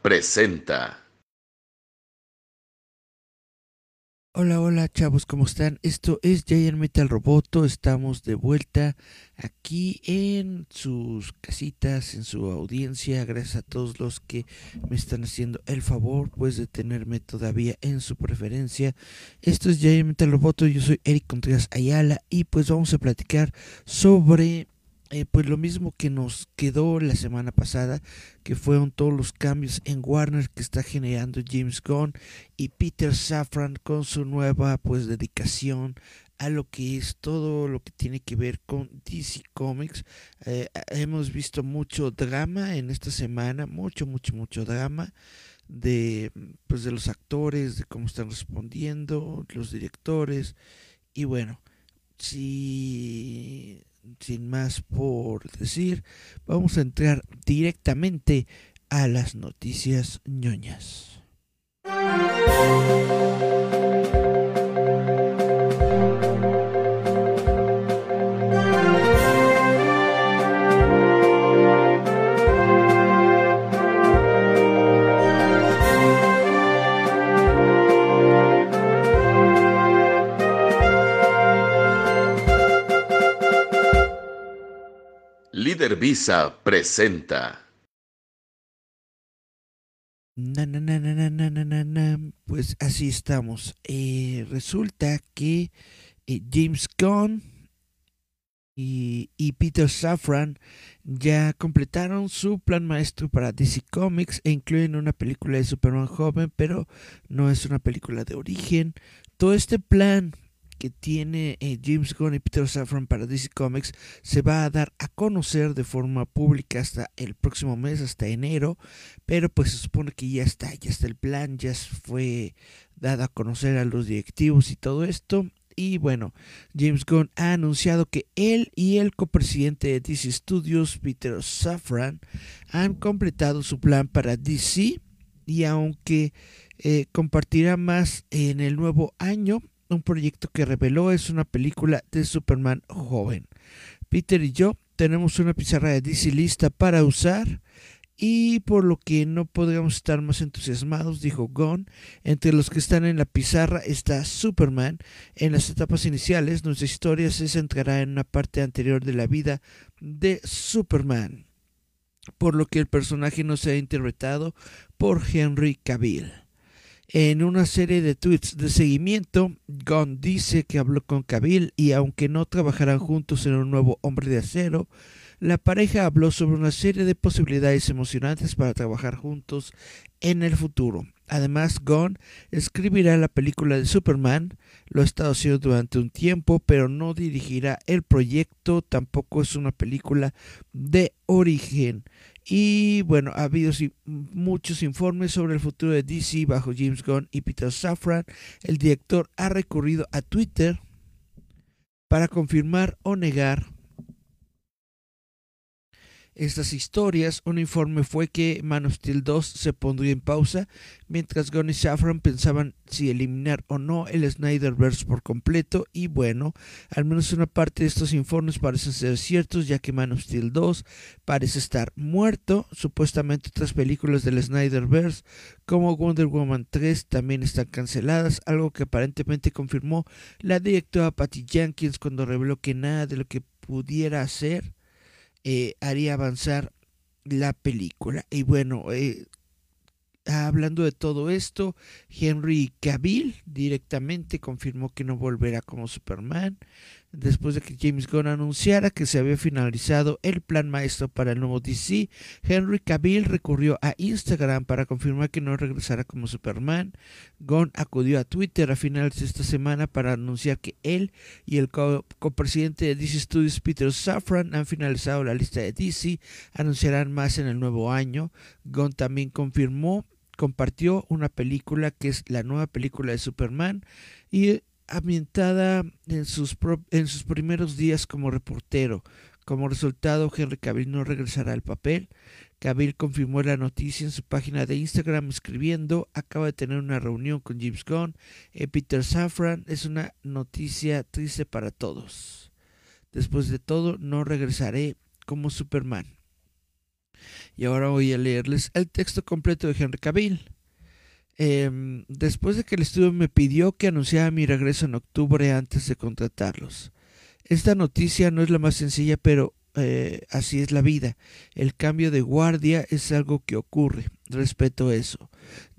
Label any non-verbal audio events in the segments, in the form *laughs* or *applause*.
Presenta. Hola, hola chavos, ¿cómo están? Esto es Giant Metal Roboto, estamos de vuelta aquí en sus casitas, en su audiencia, gracias a todos los que me están haciendo el favor pues de tenerme todavía en su preferencia. Esto es Giant Metal Roboto, yo soy Eric Contreras Ayala y pues vamos a platicar sobre eh, pues lo mismo que nos quedó la semana pasada, que fueron todos los cambios en Warner que está generando James Gunn y Peter Safran con su nueva pues dedicación a lo que es todo lo que tiene que ver con DC Comics. Eh, hemos visto mucho drama en esta semana, mucho, mucho, mucho drama de pues de los actores, de cómo están respondiendo, los directores y bueno, si sin más por decir, vamos a entrar directamente a las noticias ñoñas. Servisa presenta. Pues así estamos. Eh, resulta que eh, James Gunn y, y, Peter Safran ya completaron su plan maestro para DC Comics e incluyen una película de Superman joven, pero no es una película de origen. Todo este plan que tiene eh, James Gunn y Peter Safran para DC Comics se va a dar a conocer de forma pública hasta el próximo mes, hasta enero, pero pues se supone que ya está, ya está el plan, ya fue dado a conocer a los directivos y todo esto. Y bueno, James Gunn ha anunciado que él y el copresidente de DC Studios, Peter Safran, han completado su plan para DC y aunque eh, compartirá más en el nuevo año, un proyecto que reveló es una película de Superman joven. Peter y yo tenemos una pizarra de DC lista para usar y por lo que no podríamos estar más entusiasmados, dijo Gon. Entre los que están en la pizarra está Superman. En las etapas iniciales, nuestra historia se centrará en una parte anterior de la vida de Superman, por lo que el personaje no será interpretado por Henry Cavill. En una serie de tweets de seguimiento, Gunn dice que habló con Cavill y aunque no trabajarán juntos en un nuevo Hombre de Acero, la pareja habló sobre una serie de posibilidades emocionantes para trabajar juntos en el futuro. Además, Gunn escribirá la película de Superman, lo ha estado haciendo durante un tiempo, pero no dirigirá el proyecto, tampoco es una película de origen. Y bueno, ha habido muchos informes sobre el futuro de DC bajo James Gunn y Peter Safran. El director ha recurrido a Twitter para confirmar o negar estas historias. Un informe fue que Man of Steel 2 se pondría en pausa mientras Gunn y Safran pensaban si eliminar o no el Snyderverse por completo y bueno, al menos una parte de estos informes parecen ser ciertos ya que Man of Steel 2 parece estar muerto, supuestamente otras películas del Snyderverse como Wonder Woman 3 también están canceladas, algo que aparentemente confirmó la directora Patty Jenkins cuando reveló que nada de lo que pudiera hacer eh, haría avanzar la película. Y bueno, eh, hablando de todo esto, Henry Cavill directamente confirmó que no volverá como Superman después de que James Gunn anunciara que se había finalizado el plan maestro para el nuevo DC. Henry Cavill recurrió a Instagram para confirmar que no regresará como Superman. Gunn acudió a Twitter a finales de esta semana para anunciar que él y el copresidente de DC Studios Peter Safran han finalizado la lista de DC. Anunciarán más en el nuevo año. Gunn también confirmó compartió una película que es la nueva película de Superman y ambientada en sus, en sus primeros días como reportero. Como resultado, Henry Cavill no regresará al papel. Cavill confirmó la noticia en su página de Instagram escribiendo, acaba de tener una reunión con James Gunn y Peter Safran. Es una noticia triste para todos. Después de todo, no regresaré como Superman. Y ahora voy a leerles el texto completo de Henry Cavill. Em, después de que el estudio me pidió que anunciara mi regreso en octubre antes de contratarlos. Esta noticia no es la más sencilla, pero eh, así es la vida. El cambio de guardia es algo que ocurre. Respeto eso.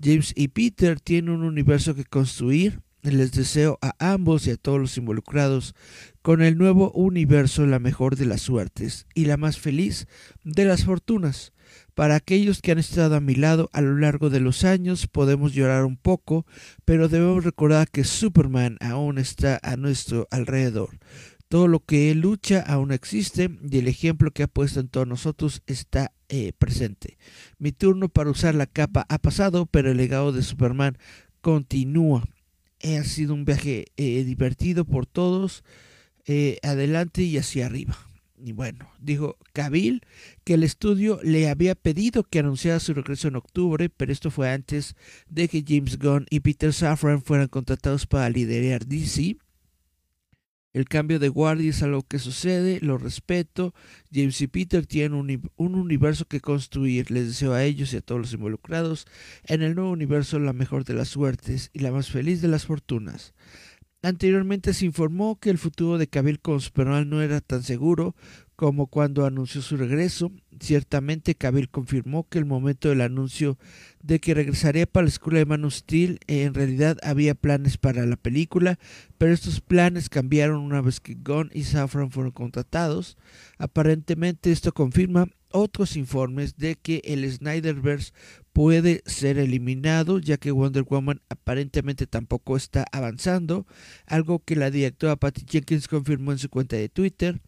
James y Peter tienen un universo que construir. Les deseo a ambos y a todos los involucrados con el nuevo universo la mejor de las suertes y la más feliz de las fortunas. Para aquellos que han estado a mi lado a lo largo de los años podemos llorar un poco, pero debemos recordar que Superman aún está a nuestro alrededor. Todo lo que él lucha aún existe y el ejemplo que ha puesto en todos nosotros está eh, presente. Mi turno para usar la capa ha pasado, pero el legado de Superman continúa. Ha sido un viaje eh, divertido por todos, eh, adelante y hacia arriba. Y bueno, dijo Cavill que el estudio le había pedido que anunciara su regreso en octubre, pero esto fue antes de que James Gunn y Peter Safran fueran contratados para liderar DC. El cambio de guardia es algo que sucede, lo respeto. James y Peter tienen un, un, universo que construir. Les deseo a ellos y a todos los involucrados en el nuevo universo la mejor de las suertes y la más feliz de las fortunas. Anteriormente se informó que el futuro de Cavill con Superman no era tan seguro como cuando anunció su regreso. Ciertamente Cavill confirmó que el momento del anuncio de que regresaría para la escuela de Man of Steel en realidad había planes para la película, pero estos planes cambiaron una vez que Gunn y Safran fueron contratados. Aparentemente esto confirma otros informes de que el Snyderverse puede ser eliminado ya que Wonder Woman aparentemente tampoco está avanzando, algo que la directora Patty Jenkins confirmó en su cuenta de Twitter.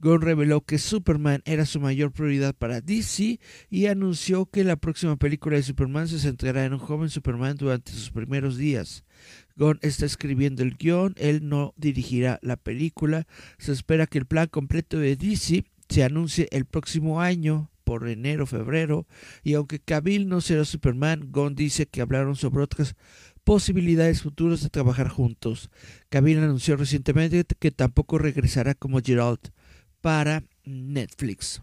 Gunn reveló que Superman era su mayor prioridad para DC y anunció que la próxima película de Superman se centrará en un joven Superman durante sus primeros días. Gunn está escribiendo el guion, él no dirigirá la película. Se espera que el plan completo de DC se anuncie el próximo año por enero febrero y aunque Cavill no será Superman, Gunn dice que hablaron sobre otras posibilidades futuras de trabajar juntos. Cavill anunció recientemente que tampoco regresará como Gerald para Netflix.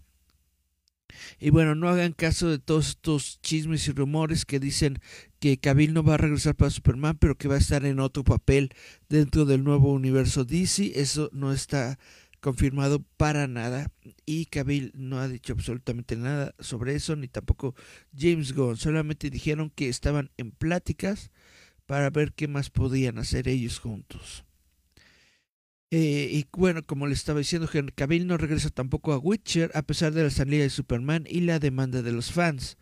Y bueno, no hagan caso de todos estos chismes y rumores que dicen que Cavill no va a regresar para Superman, pero que va a estar en otro papel dentro del nuevo universo DC. Eso no está confirmado para nada y Cavill no ha dicho absolutamente nada sobre eso ni tampoco James Gunn solamente dijeron que estaban en pláticas para ver qué más podían hacer ellos juntos eh, y bueno, como le estaba diciendo, Henry Cavill no regresa tampoco a Witcher a pesar de la salida de Superman y la demanda de los fans.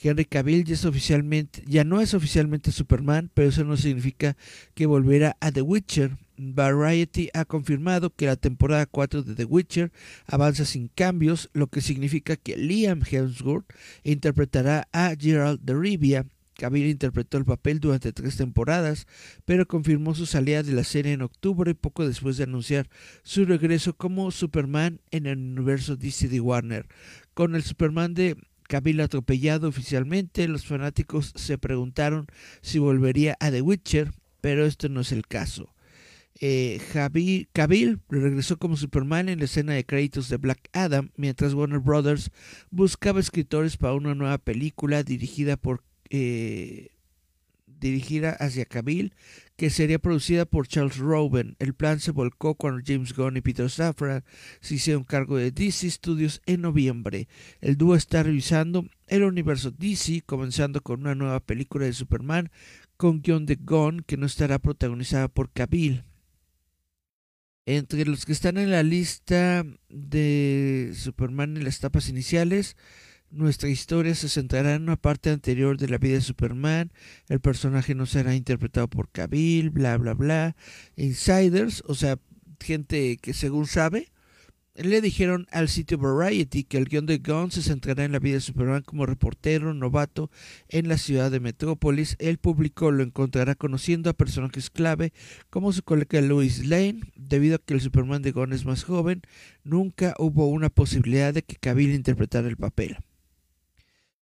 Henry Cavill ya, es oficialmente, ya no es oficialmente Superman, pero eso no significa que volverá a The Witcher. Variety ha confirmado que la temporada 4 de The Witcher avanza sin cambios, lo que significa que Liam Hemsworth interpretará a Gerald de Rivia. Cavill interpretó el papel durante tres temporadas, pero confirmó su salida de la serie en octubre, poco después de anunciar su regreso como Superman en el universo DC de Warner. Con el Superman de Cavill atropellado oficialmente, los fanáticos se preguntaron si volvería a The Witcher, pero esto no es el caso eh, Cavill regresó como Superman en la escena de créditos de Black Adam, mientras Warner Brothers buscaba escritores para una nueva película dirigida por eh, dirigida hacia Cavill, que sería producida por Charles Roven. El plan se volcó cuando James Gunn y Peter Safran se hicieron cargo de DC Studios en noviembre. El dúo está revisando el universo DC, comenzando con una nueva película de Superman con guion de Gunn que no estará protagonizada por Cavill. Entre los que están en la lista de Superman en las etapas iniciales, nuestra historia se centrará en una parte anterior de la vida de Superman. El personaje no será interpretado por Cavill, bla, bla, bla. Insiders, o sea, gente que según sabe, le dijeron al sitio Variety que el guion de Gunn se centrará en la vida de Superman como reportero novato en la ciudad de Metrópolis. El público lo encontrará conociendo a personajes clave como su colega Louis Lane. Debido a que el Superman de Gunn es más joven, nunca hubo una posibilidad de que Cavill interpretara el papel.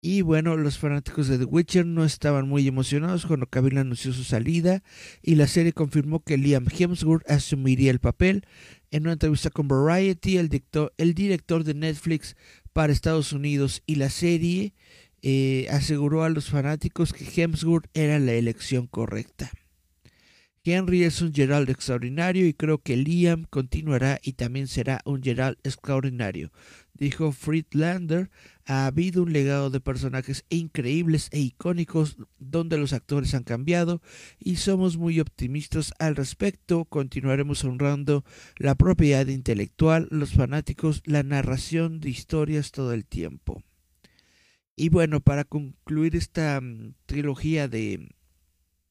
Y bueno, los fanáticos de The Witcher no estaban muy emocionados cuando Cavill anunció su salida y la serie confirmó que Liam Hemsworth asumiría el papel. En una entrevista con Variety, el director, de Netflix para Estados Unidos y la serie eh, aseguró a los fanáticos que Hemsworth era la elección correcta. Henry es un Gerald extraordinario y creo que Liam continuará y también será un Gerald extraordinario, dijo Friedlander. Ha habido un legado de personajes increíbles e icónicos donde los actores han cambiado y somos muy optimistas al respecto. Continuaremos honrando la propiedad intelectual, los fanáticos, la narración de historias todo el tiempo. Y bueno, para concluir esta mm, trilogía de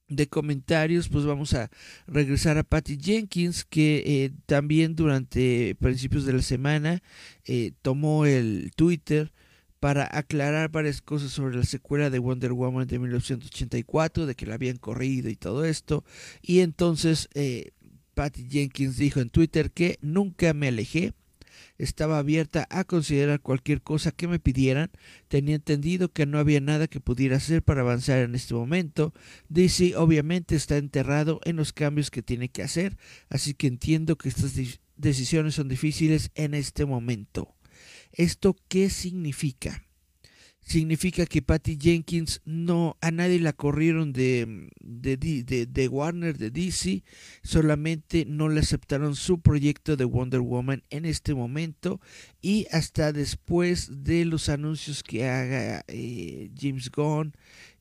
de comentarios, pues vamos a regresar a Patty Jenkins, que eh, también durante principios de la semana eh, tomó el Twitter para aclarar varias cosas sobre la secuela de Wonder Woman de 1984, de que la habían corrido y todo esto. Y entonces eh, Patty Jenkins dijo en Twitter que nunca me alejé estaba abierta a considerar cualquier cosa que me pidieran. Tenía entendido que no había nada que pudiera hacer para avanzar en este momento. DC obviamente está enterrado en los cambios que tiene que hacer, así que entiendo que estas decisiones son difíciles en este momento. ¿Esto qué significa? Significa que Patty Jenkins no a nadie la corrieron de, de, de, Warner, de DC, solamente no le aceptaron su proyecto de Wonder Woman en este momento y hasta después de los anuncios que haga eh, James Gunn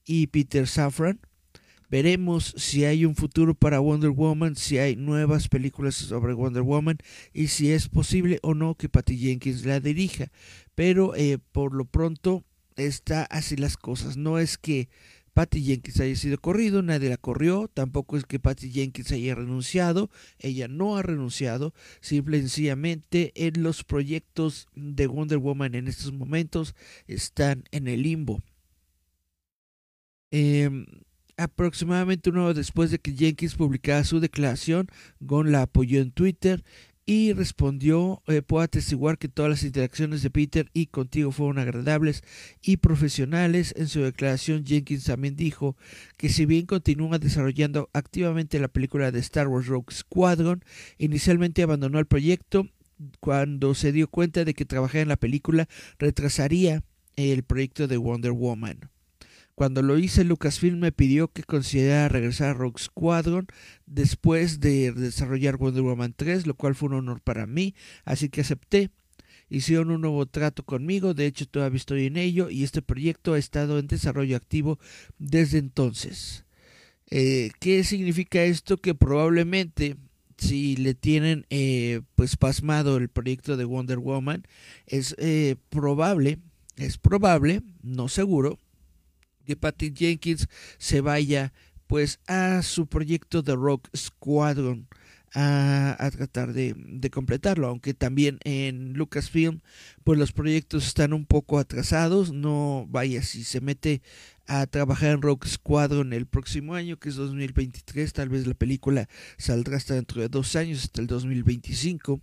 y Peter Safran. Veremos si hay un futuro para Wonder Woman, si hay nuevas películas sobre Wonder Woman y si es posible o no que Patty Jenkins la dirija. Pero eh, por lo pronto está así las cosas. No es que Patty Jenkins haya sido corrido, nadie la corrió, tampoco es que Patty Jenkins haya renunciado, ella no ha renunciado, simple y sencillamente en los proyectos de Wonder Woman en estos momentos están en el limbo. Em, aproximadamente una hora después de que Jenkins publicara su declaración, Gon la apoyó en Twitter y respondió, eh, puedo atestiguar que todas las interacciones de Peter y contigo fueron agradables y profesionales. En su declaración, Jenkins también dijo que si bien continúa desarrollando activamente la película de Star Wars Rogue Squadron, inicialmente abandonó el proyecto cuando se dio cuenta de que trabajar en la película retrasaría el proyecto de Wonder Woman. Cuando lo hice, Lucasfilm me pidió que considerara regresar a Rogue Squadron después de desarrollar Wonder Woman 3, lo cual fue un honor para mí, así que acepté. Hicieron un nuevo trato conmigo, de hecho todavía estoy en ello y este proyecto ha estado en desarrollo activo desde entonces. Eh, ¿Qué significa esto? Que probablemente si le tienen eh, pues pasmado el proyecto de Wonder Woman, es eh, probable, es probable, no seguro, que Patty Jenkins se vaya pues a su proyecto de Rock Squadron a, tratar de, de, completarlo, aunque también en Lucasfilm pues los proyectos están un poco atrasados, no vaya si se mete a trabajar en Rock Squadron el próximo año que es 2023, tal vez la película saldrá hasta dentro de dos años, hasta el 2025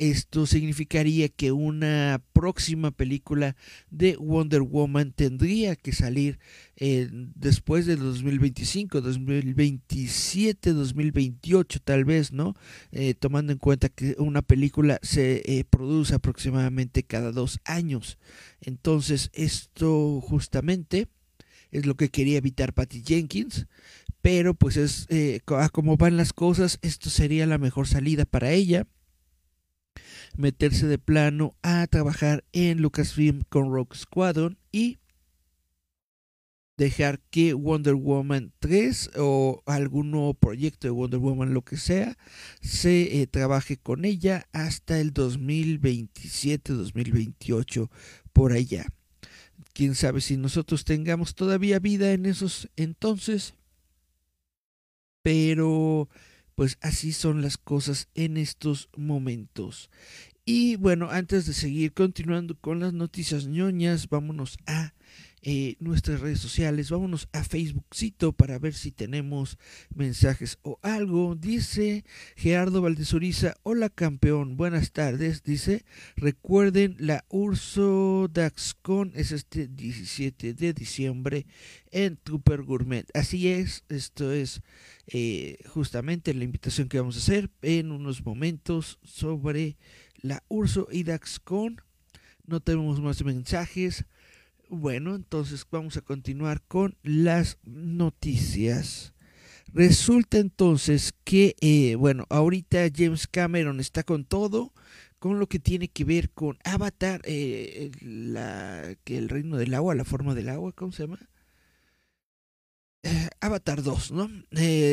esto significaría que una próxima película de Wonder Woman tendría que salir eh, después de 2025, 2027, 2028 tal vez, ¿no? Eh, tomando en cuenta que una película se eh, produce aproximadamente cada dos años. Entonces esto justamente es lo que quería evitar Patty Jenkins, pero pues es eh, como van las cosas, esto sería la mejor salida para ella. Meterse de plano a trabajar en Lucasfilm con Rogue Squadron y dejar que Wonder Woman 3 o algún nuevo proyecto de Wonder Woman, lo que sea, se eh, trabaje con ella hasta el 2027-2028 por allá. Quién sabe si nosotros tengamos todavía vida en esos entonces, pero pues así son las cosas en estos momentos. Y bueno, antes de seguir continuando con las noticias ñoñas, vámonos a eh, nuestras redes sociales. Vámonos a Facebookcito para ver si tenemos mensajes o algo. Dice Gerardo Valdezuriza, hola campeón, buenas tardes. Dice, recuerden la Urso Daxcon es este 17 de diciembre en Trooper Gourmet. Así es, esto es eh, justamente la invitación que vamos a hacer en unos momentos sobre la Urso y Daxcon. No tenemos más mensajes. Bueno, entonces vamos a continuar con las noticias. Resulta entonces que, eh, bueno, ahorita James Cameron está con todo, con lo que tiene que ver con Avatar, eh, la, que el reino del agua, la forma del agua, ¿cómo se llama? Eh, Avatar 2, ¿no?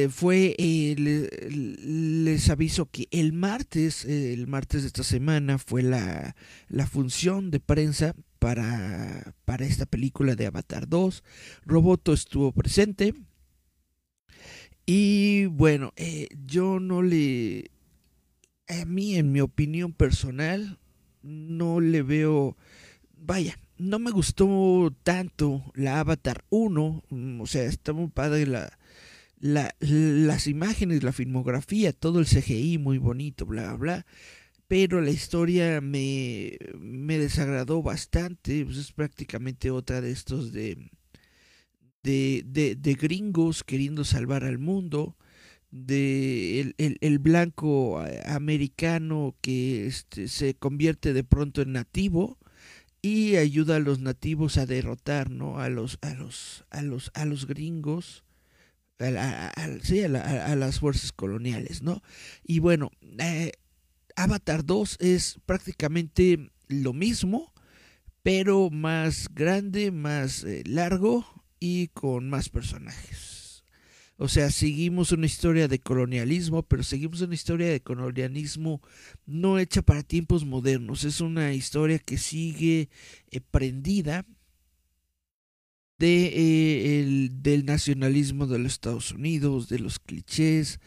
fue, les aviso que el martes, el martes de esta semana fue la, la función de prensa para, para esta película de Avatar 2. Roboto estuvo presente. Y bueno, eh, yo no le... A mí, en mi opinión personal, no le veo... Vaya, no me gustó tanto la Avatar 1. Mm, o sea, está muy padre la, la, las imágenes, la filmografía, todo el CGI muy bonito, bla, bla, pero la historia me, me desagradó bastante. Pues es prácticamente otra de estos de, de, de, gringos queriendo salvar al mundo. De el, el, el blanco americano que este, se convierte de pronto en nativo y ayuda a los nativos a derrotar ¿no? a los a los a los a los gringos a, las fuerzas coloniales no y bueno eh, Avatar 2 es prácticamente lo mismo, pero más grande, más eh, largo y con más personajes. O sea, seguimos una historia de colonialismo, pero seguimos una historia de colonialismo no hecha para tiempos modernos. Es una historia que sigue eh, prendida de, eh, el, del nacionalismo de los Estados Unidos, de los clichés.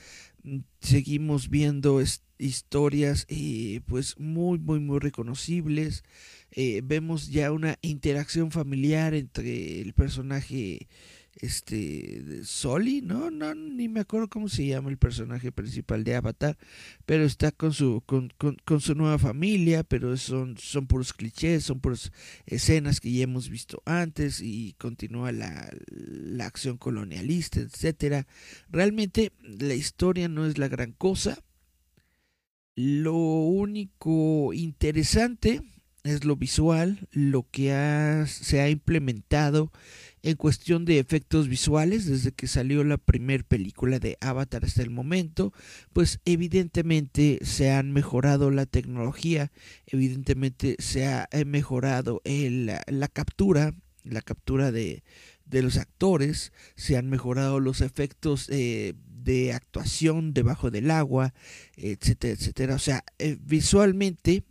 Mm, seguimos viendo historias eh, pues muy muy muy reconocibles eh, vemos ya una interacción familiar entre el personaje este Soli no no ni me acuerdo cómo se llama el personaje principal de Avatar pero está con su con, con, su nueva familia pero son son puros clichés son puras escenas que ya hemos visto antes y continúa la, la acción colonialista etcétera. Realmente la historia no es la gran cosa. Lo único interesante es lo visual, lo que se ha implementado en cuestión de efectos visuales desde que salió la primera película de Avatar hasta el momento, pues evidentemente se han mejorado la tecnología, evidentemente se ha eh, mejorado la captura, la captura de, de los actores, se han mejorado los efectos eh, de actuación debajo del agua, etcétera, etcétera. O sea, eh, visualmente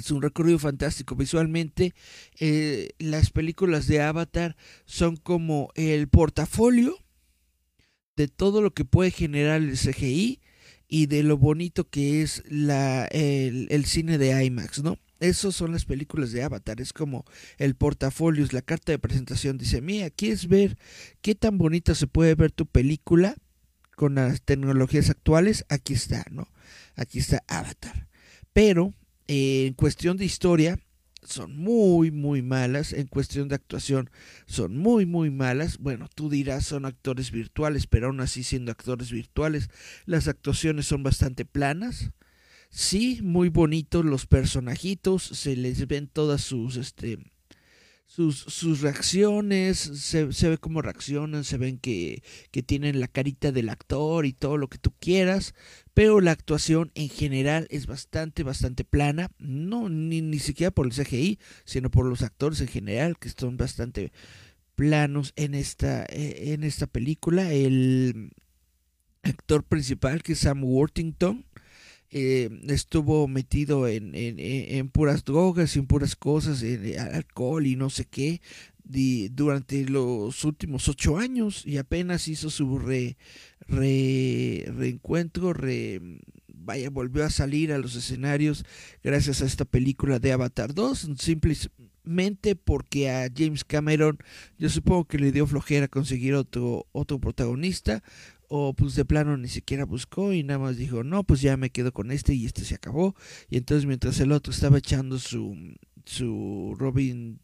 es un recorrido fantástico. Visualmente, eh, las películas de Avatar son como el portafolio de todo lo que puede generar el CGI y de lo bonito que es la, el, el cine de IMAX, ¿no? Esas son las películas de Avatar, es como el portafolio, es la carta de presentación. Dice, mira, ¿quieres ver qué tan bonita se puede ver tu película con las tecnologías actuales? Aquí está, ¿no? Aquí está Avatar. Pero en cuestión de historia, son muy, muy malas. En cuestión de actuación, son muy, muy malas. Bueno, tú dirás, son actores virtuales, pero aún así siendo actores virtuales, las actuaciones son bastante planas sí, muy bonitos los personajitos, se les ven todas sus, este, sus, sus reacciones, se, se, ve cómo reaccionan, se ven que, que, tienen la carita del actor y todo lo que tú quieras, pero la actuación en general es bastante, bastante plana, no ni, ni siquiera por el CGI, sino por los actores en general, que son bastante planos en esta, eh, en esta película. El actor principal, que es Sam Worthington, eh, estuvo metido en, en, en, puras drogas y en puras cosas, en alcohol y no sé qué, de, durante los últimos ocho años y apenas hizo su re, re, reencuentro, re, vaya, volvió a salir a los escenarios gracias a esta película de Avatar 2, simplemente porque a James Cameron yo supongo que le dio flojera conseguir otro, otro protagonista o pues de plano ni siquiera buscó y nada más dijo, no, pues ya me quedo con este y este se acabó. Y entonces mientras el otro estaba echando su, su Robin,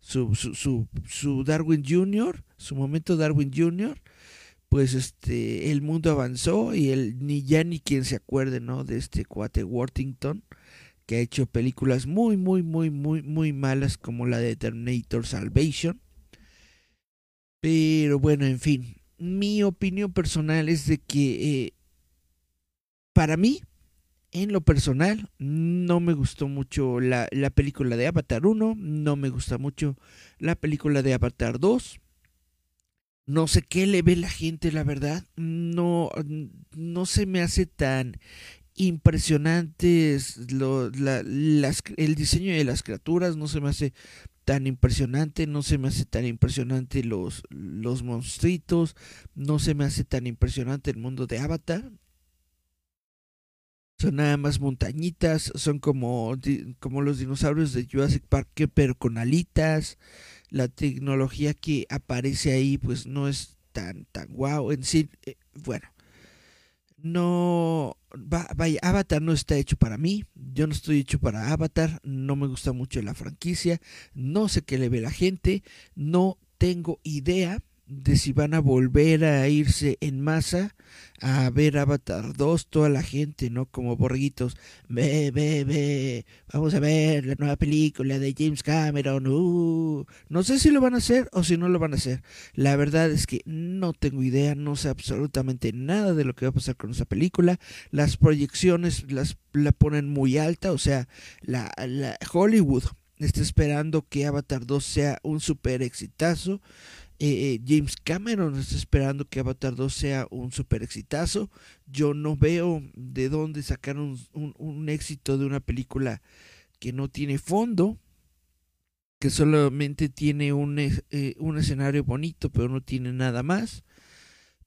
su, su, su, su Darwin Jr., su momento Darwin Jr., pues este, el mundo avanzó y él ni ya ni quien se acuerde, ¿no? De este cuate Worthington, que ha hecho películas muy, muy, muy, muy, muy malas como la de Terminator Salvation. Pero bueno, en fin, mi opinión personal es de que eh, para mí, en lo personal, no me gustó mucho la, la, película de Avatar 1, no me gusta mucho la película de Avatar 2. No sé qué le ve la gente, la verdad. No, no se me hace tan impresionantes lo, la, las, el diseño de las criaturas, no se me hace tan impresionante, no se me hace tan impresionante los, los monstruitos, no se me hace tan impresionante el mundo de Avatar. Son nada más montañitas, son como, como los dinosaurios de Jurassic Park, pero con alitas. La tecnología que aparece ahí, pues no es tan, tan guau. En sí, eh, bueno, no, vaya, Avatar no está hecho para mí, yo no estoy hecho para Avatar, no me gusta mucho la franquicia, no sé qué le ve la gente, no tengo idea de si van a volver a irse en masa a ver Avatar 2, toda la gente, ¿no? Como borreguitos, ve, ve, ve, vamos a ver la nueva película de James Cameron, uh. no sé si lo van a hacer o si no lo van a hacer. La verdad es que no tengo idea, no sé absolutamente nada de lo que va a pasar con esa película. Las proyecciones las la ponen muy alta, o sea, la, la Hollywood está esperando que Avatar 2 sea un super exitazo. Eh, James Cameron está esperando que Avatar 2 sea un super exitazo. Yo no veo de dónde sacar un, un, éxito de una película que no tiene fondo, que solamente tiene un, eh, un escenario bonito, pero no tiene nada más.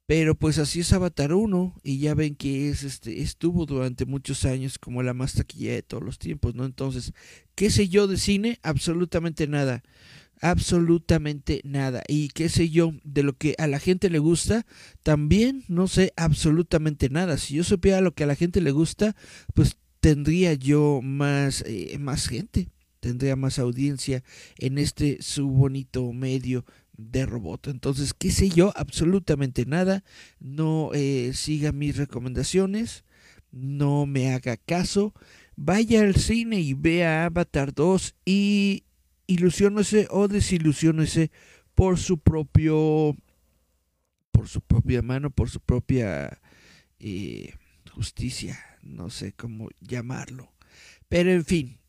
Pero pues así es Avatar 1 y ya ven que es este estuvo durante muchos años como la más taquilla de todos los tiempos, ¿no? Entonces, ¿qué sé yo de cine? Absolutamente nada absolutamente nada. Y qué sé yo, de lo que a la gente le gusta, también no sé absolutamente nada. Si yo supiera lo que a la gente le gusta, pues tendría yo más, eh, más gente, tendría más audiencia en este su bonito medio de robot. Entonces, qué sé yo, absolutamente nada. No eh, siga mis recomendaciones, no me haga caso. Vaya al cine y vea Avatar 2 y ilusiónese o desilusiónese por su propio por su propia mano, por su propia eh, justicia, no sé cómo llamarlo. Pero en fin,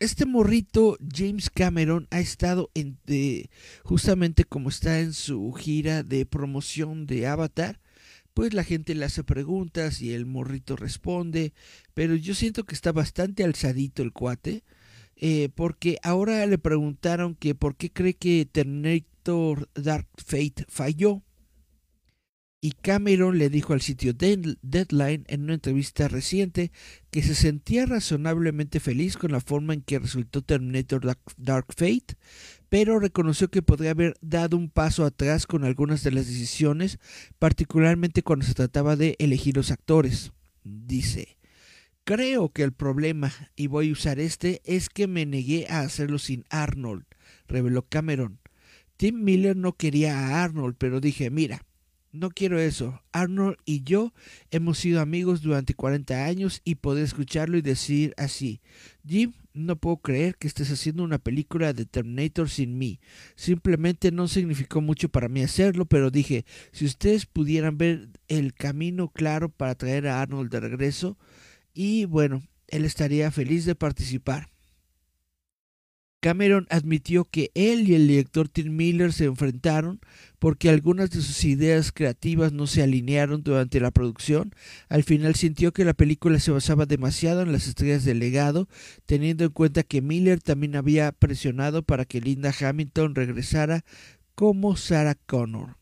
este morrito James Cameron ha estado en justamente como está en su gira de promoción de Avatar, pues la gente le hace preguntas y el morrito responde, pero yo siento que está bastante alzadito el cuate eh, porque ahora le preguntaron que por qué cree que Terminator Dark Fate falló. Y Cameron le dijo al sitio Deadline en una entrevista reciente que se sentía razonablemente feliz con la forma en que resultó Terminator Dark Fate, pero reconoció que podría haber dado un paso atrás con algunas de las decisiones, particularmente cuando se trataba de elegir los actores. Dice, Creo que el problema, y voy a usar este, es que me negué a hacerlo sin Arnold, reveló Cameron. Tim Miller no quería a Arnold, pero dije, mira, No quiero eso. Arnold y yo hemos sido amigos durante 40 años y poder escucharlo y decir así, Jim, no puedo creer que estés haciendo una película de Terminator sin mí. Simplemente no significó mucho para mí hacerlo, pero dije, si ustedes pudieran ver el camino claro para traer a Arnold de regreso, y bueno, él estaría feliz de participar. Cameron admitió que él y el director Tim Miller se enfrentaron porque algunas de sus ideas creativas no se alinearon durante la producción. Al final sintió que la película se basaba demasiado en las estrellas del legado, teniendo en cuenta que Miller también había presionado para que Linda Hamilton regresara como Sarah Connor.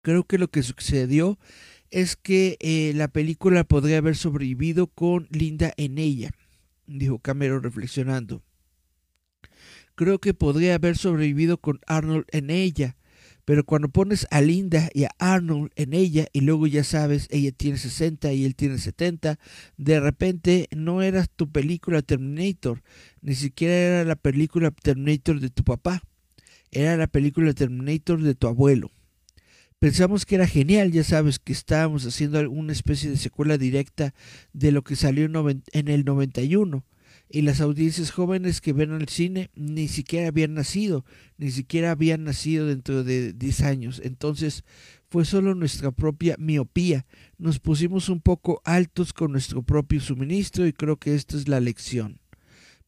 Creo que lo que sucedió es que eh, la película podría haber sobrevivido con Linda en ella, dijo Cameron reflexionando creo que podría haber sobrevivido con Arnold en ella. Pero cuando pones a Linda y a Arnold en ella y luego ya sabes, ella tiene 60 y él tiene 70, de repente no era tu película Terminator, ni siquiera era la película Terminator de tu papá, era la película Terminator de tu abuelo. Pensamos que era genial, ya sabes que estábamos haciendo alguna especie de secuela directa de lo que salió en el 91 y las audiencias jóvenes que ven al cine ni siquiera habían nacido, ni siquiera habían nacido dentro de 10 años. Entonces fue solo nuestra propia miopía. Nos pusimos un poco altos con nuestro propio suministro y creo que esta es la lección.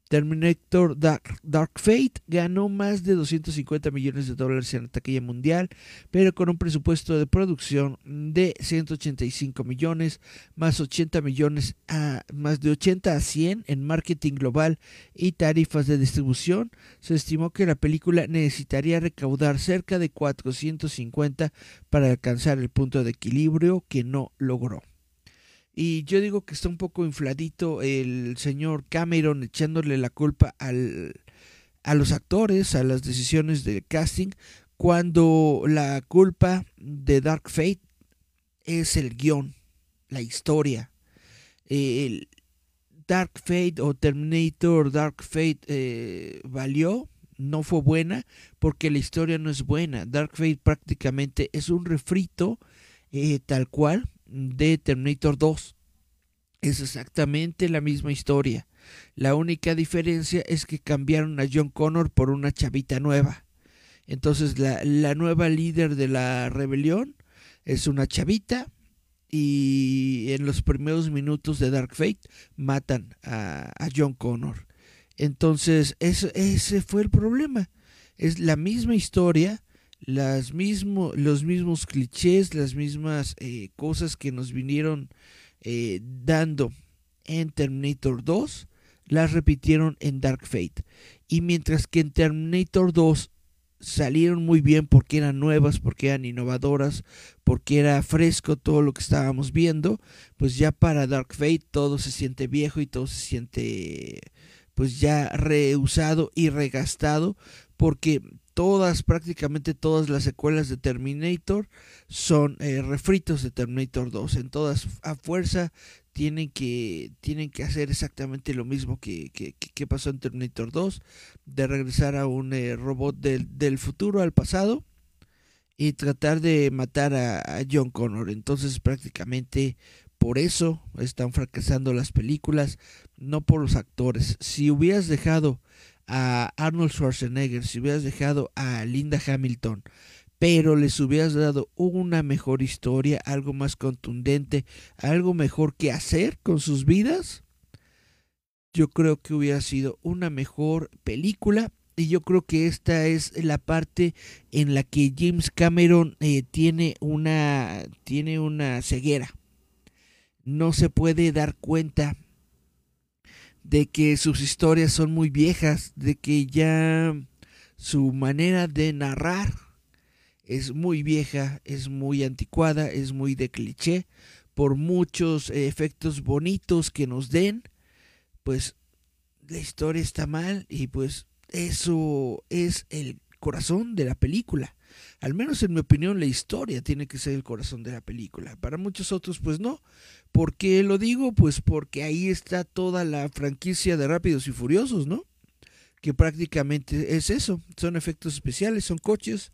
Terminator Dark, Fate ganó más de 250 millones de dólares en la taquilla mundial, pero con un presupuesto de producción de 185 millones, más 80 millones a más de 80 a 100 en marketing global y tarifas de distribución, se estimó que la película necesitaría recaudar cerca de 450 para alcanzar el punto de equilibrio que no logró. Y yo digo que está un poco infladito el señor Cameron echándole la culpa al, a los actores, a las decisiones de casting, cuando la culpa de Dark Fate es el guion, la historia. El Dark Fate o Terminator Dark Fate eh, valió, no fue buena, porque la historia no es buena. Dark Fate prácticamente es un refrito eh, tal cual de Terminator 2. Es exactamente la misma historia. La única diferencia es que cambiaron a John Connor por una chavita nueva. Entonces la, la nueva líder de la rebelión es una chavita y en los primeros minutos de Dark Fate matan a, a John Connor. Entonces ese, ese fue el problema. Es la misma historia, las mismo, los mismos clichés, las mismas eh, cosas que nos vinieron eh, dando en Terminator 2, las repitieron en Dark Fate. Y mientras que en Terminator 2 salieron muy bien porque eran nuevas, porque eran innovadoras, porque era fresco todo lo que estábamos viendo, pues ya para Dark Fate todo se siente viejo y todo se siente pues ya reusado y regastado porque todas, prácticamente todas las secuelas de Terminator son eh, refritos de Terminator 2. En todas, a fuerza, tienen que, tienen que hacer exactamente lo mismo que, que, pasó en Terminator 2, de regresar a un eh, robot del, del, futuro al pasado y tratar de matar a, a John Connor. Entonces, prácticamente por eso están fracasando las películas, no por los actores. Si hubieras dejado a Arnold Schwarzenegger, si hubieras dejado a Linda Hamilton, pero les hubieras dado una mejor historia, algo más contundente, algo mejor que hacer con sus vidas, yo creo que hubiera sido una mejor película. Y yo creo que esta es la parte en la que James Cameron eh, tiene, una, tiene una ceguera. No se puede dar cuenta de que sus historias son muy viejas, de que ya su manera de narrar es muy vieja, es muy anticuada, es muy de cliché, por muchos efectos bonitos que nos den, pues la historia está mal y pues eso es el corazón de la película. Al menos en mi opinión la historia tiene que ser el corazón de la película. Para muchos otros pues no. ¿Por qué lo digo? Pues porque ahí está toda la franquicia de Rápidos y Furiosos, ¿no? Que prácticamente es eso. Son efectos especiales, son coches.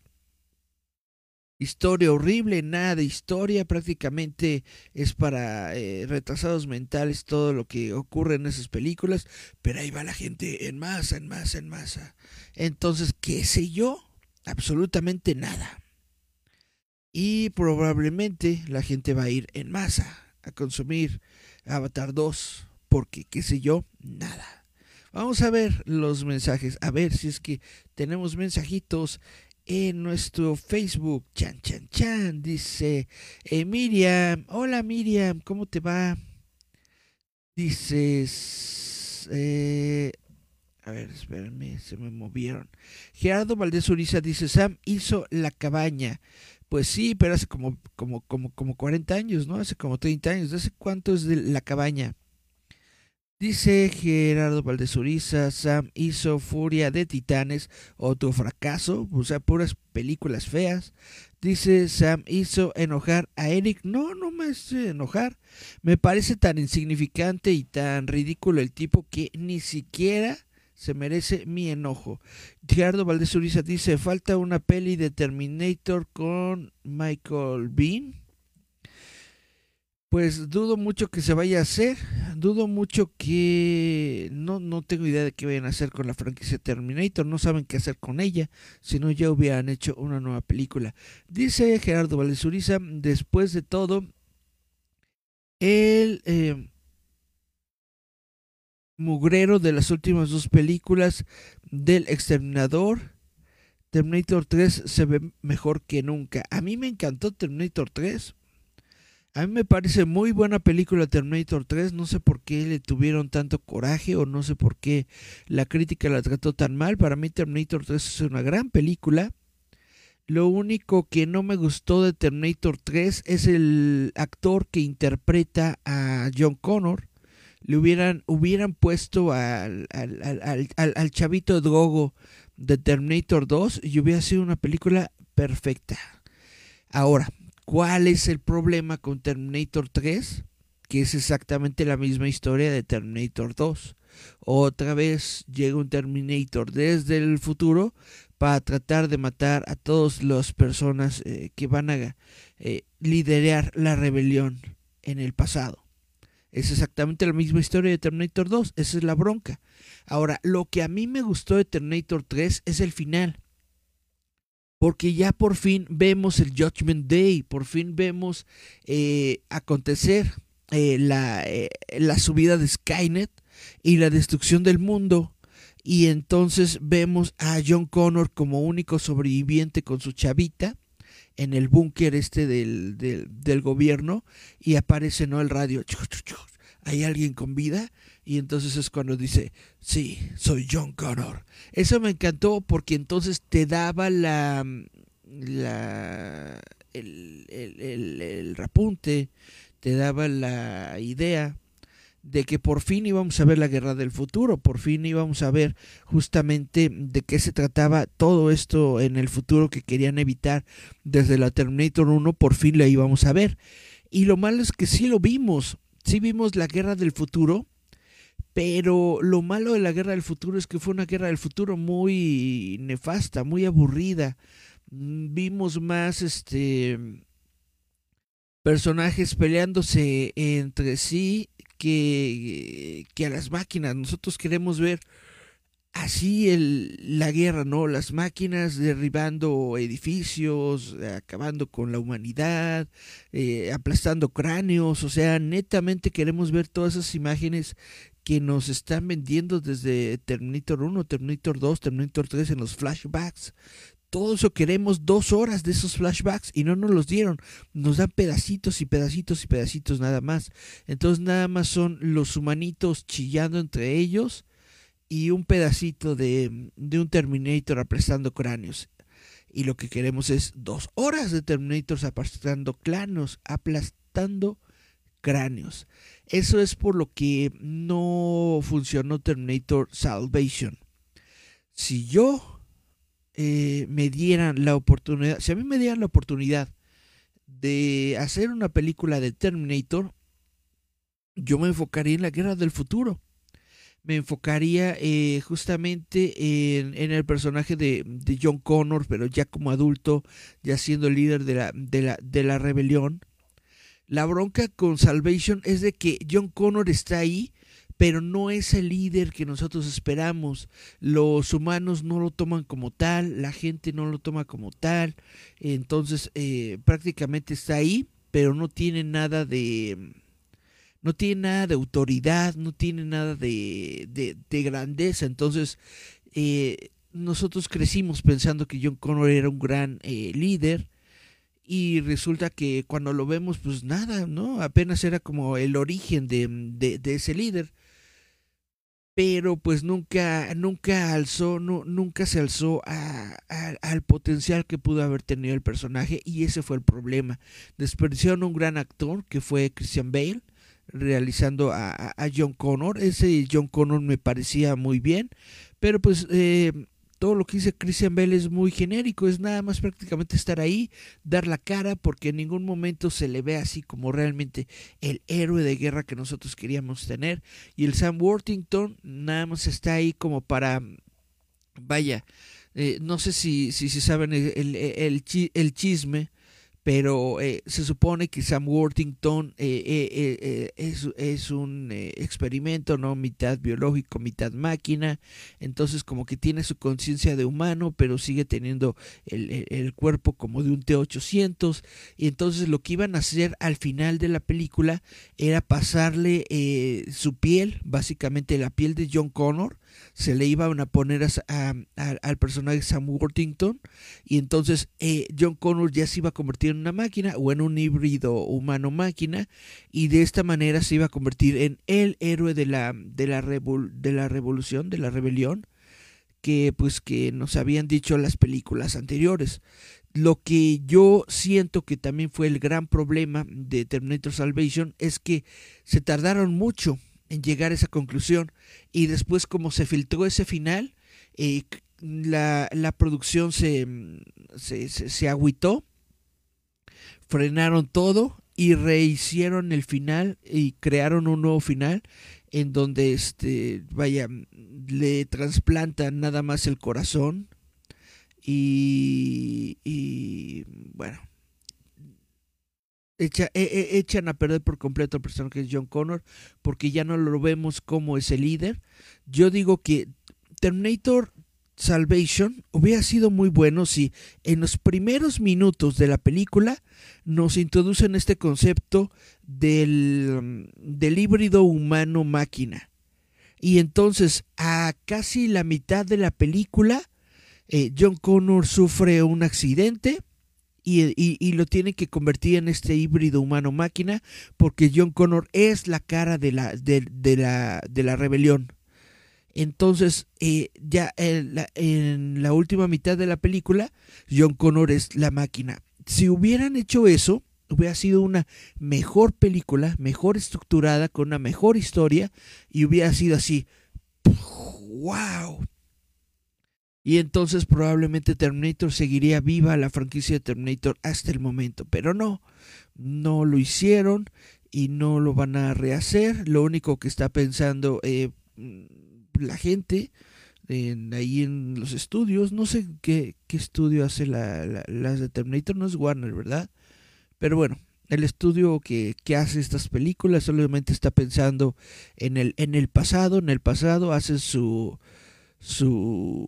historia horrible, nada de historia, prácticamente es para eh, retrasados mentales todo lo que ocurre en esas películas, pero ahí va la gente en masa, en masa, en masa. Entonces, ¿qué sé yo? Absolutamente nada. Y probablemente la gente va a ir en masa a consumir Avatar 2, porque, qué sé yo, nada. Vamos a ver los mensajes, a ver si es que tenemos mensajitos en nuestro Facebook. Chan, chan, chan. Dice eh, Miriam. Hola Miriam, ¿cómo te va? Dices... Eh, a ver, espérenme, se me movieron. Gerardo Valdés Uriza dice, Sam hizo la cabaña. Pues sí, pero hace como, como, como, como 40 años, ¿no? Hace como 30 años. ¿Hace cuánto es de la cabaña? Dice Gerardo Valdezuriza, Sam hizo Furia de Titanes, otro fracaso, o sea, puras películas feas. Dice Sam hizo enojar a Eric. No, no me hace enojar. Me parece tan insignificante y tan ridículo el tipo que ni siquiera se merece mi enojo. Gerardo Valdezuriza dice, falta una peli de Terminator con Michael Bean pues dudo mucho que se vaya a hacer, dudo mucho que no, no tengo idea de qué vayan a hacer con la franquicia Terminator, no saben qué hacer con ella, si no ya hubieran hecho una nueva película. Dice Gerardo Valdezuriza, después de todo, el eh, mugrero de las últimas dos películas del Exterminador, Terminator 3 se ve mejor que nunca. A mí me encantó Terminator 3 a mí me parece muy buena película Terminator 3, no sé por qué le tuvieron tanto coraje o no sé por qué la crítica la trató tan mal. Para mí Terminator 3 es una gran película. Lo único que no me gustó de Terminator 3 es el actor que interpreta a John Connor. Le hubieran, hubieran puesto al, al, al, al chavito Drogo de Terminator 2 y hubiera sido una película perfecta. Ahora, ¿Cuál es el problema con Terminator 3? Que es exactamente la misma historia de Terminator 2. Otra vez llega un Terminator desde el futuro para tratar de matar a todas las personas eh, que van a eh, liderar la rebelión en el pasado. Es exactamente la misma historia de Terminator 2, esa es la bronca. Ahora, lo que a mí me gustó de Terminator 3 es el final porque ya por fin vemos el Judgment Day, por fin vemos eh, acontecer eh, la, eh, la subida de Skynet y la destrucción del mundo. Y entonces vemos a John Connor como único sobreviviente con su chavita en el búnker este del, del, del, gobierno y aparece no el radio. ¿Hay alguien con vida? Y entonces es cuando dice, sí, soy John Connor. Eso me encantó porque entonces te daba la, la el, el, el, rapunte, te daba la idea de que por fin íbamos a ver la guerra del futuro, por fin íbamos a ver justamente de qué se trataba todo esto en el futuro que querían evitar desde la Terminator 1, por fin la íbamos a ver. Y lo malo es que sí lo vimos, sí vimos la guerra del futuro, pero lo malo de la guerra del futuro es que fue una guerra del futuro muy nefasta, muy aburrida. Vimos más este personajes peleándose entre sí que, que a las máquinas. Nosotros queremos ver así el, la guerra, ¿no? Las máquinas derribando edificios, acabando con la humanidad, eh, aplastando cráneos, o sea, netamente queremos ver todas esas imágenes que nos están vendiendo desde Terminator 1, Terminator 2, Terminator 3 en los flashbacks. Todo eso queremos dos horas de esos flashbacks y no nos los dieron. Nos dan pedacitos y pedacitos y pedacitos nada más. Entonces nada más son los humanitos chillando entre ellos y un pedacito de, un Terminator aplastando cráneos. Y lo que queremos es dos horas de Terminators aplastando cráneos, aplastando cráneos. Eso es por lo que no funcionó Terminator Salvation. Si yo eh, me dieran la oportunidad, si a mí me dieran la oportunidad de hacer una película de Terminator, yo me enfocaría en la guerra del futuro. me enfocaría eh, justamente en, en, el personaje de, de, John Connor, pero ya como adulto, ya siendo líder de la, de la, de la rebelión. La bronca con Salvation es de que John Connor está ahí, pero no es el líder que nosotros esperamos. Los humanos no lo toman como tal, la gente no lo toma como tal, entonces eh, prácticamente está ahí, pero no tiene nada de no tiene nada de autoridad, no tiene nada de, de, de grandeza. Entonces, eh, nosotros crecimos pensando que John Connor era un gran eh, líder y resulta que cuando lo vemos, pues nada, ¿no? Apenas era como el origen de, de ese líder. Pero pues nunca, nunca alzó, no, nunca se alzó a, al potencial que pudo haber tenido el personaje y ese fue el problema. Desperdiciaron un gran actor que fue Christian Bale realizando a, a, John Connor. Ese John Connor me parecía muy bien, pero pues eh, todo lo que dice Christian Bell es muy genérico, es nada más prácticamente estar ahí, dar la cara, porque en ningún momento se le ve así como realmente el héroe de guerra que nosotros queríamos tener. Y el Sam Worthington nada más está ahí como para, vaya, eh, no sé si, si, saben el, el chisme pero eh, se supone que Sam Worthington eh, eh, eh es, es, un eh, experimento, ¿no? Mitad biológico, mitad máquina, entonces como que tiene su conciencia de humano, pero sigue teniendo el, el, cuerpo como de un T-800, y entonces lo que iban a hacer al final de la película era pasarle su piel, básicamente la piel de John Connor, se le iban a poner a, al personaje Sam Worthington y entonces eh, John Connor ya se iba a convertir en una máquina o en un híbrido humano-máquina y de esta manera se iba a convertir en el héroe de la, de la, revol, de la revolución, de la rebelión que pues que nos habían dicho las películas anteriores. Lo que yo siento que también fue el gran problema de Terminator Salvation es que se tardaron mucho en llegar a esa conclusión. Y después, como se filtró ese final, eh, la, la, producción se, se, se, agüitó, frenaron todo y rehicieron el final y crearon un nuevo final en donde este vaya le trasplantan nada más el corazón y bueno e, e, echan a perder por completo al personaje de John Connor porque ya no lo vemos como ese líder. Yo digo que Terminator Salvation hubiera sido muy bueno si en los primeros minutos de la película nos introducen este concepto del, del híbrido humano-máquina. Y entonces a casi la mitad de la película, eh, John Connor sufre un accidente y, y, y, lo tiene que convertir en este híbrido humano-máquina porque John Connor es la cara de la, de, de la, de la rebelión. Entonces, eh, ya la, en la, última mitad de la película, John Connor es la máquina. Si hubieran hecho eso, hubiera sido una mejor película, mejor estructurada, con una mejor historia, y hubiera sido así, wow, y entonces probablemente Terminator seguiría viva la franquicia de Terminator hasta el momento. Pero no, no lo hicieron y no lo van a rehacer. Lo único que está pensando eh, la gente en, ahí en los estudios, no sé qué, qué estudio hace la, la, las de Terminator, no es Warner, ¿verdad? Pero bueno, el estudio que, que, hace estas películas solamente está pensando en el, en el pasado, en el pasado hace su, su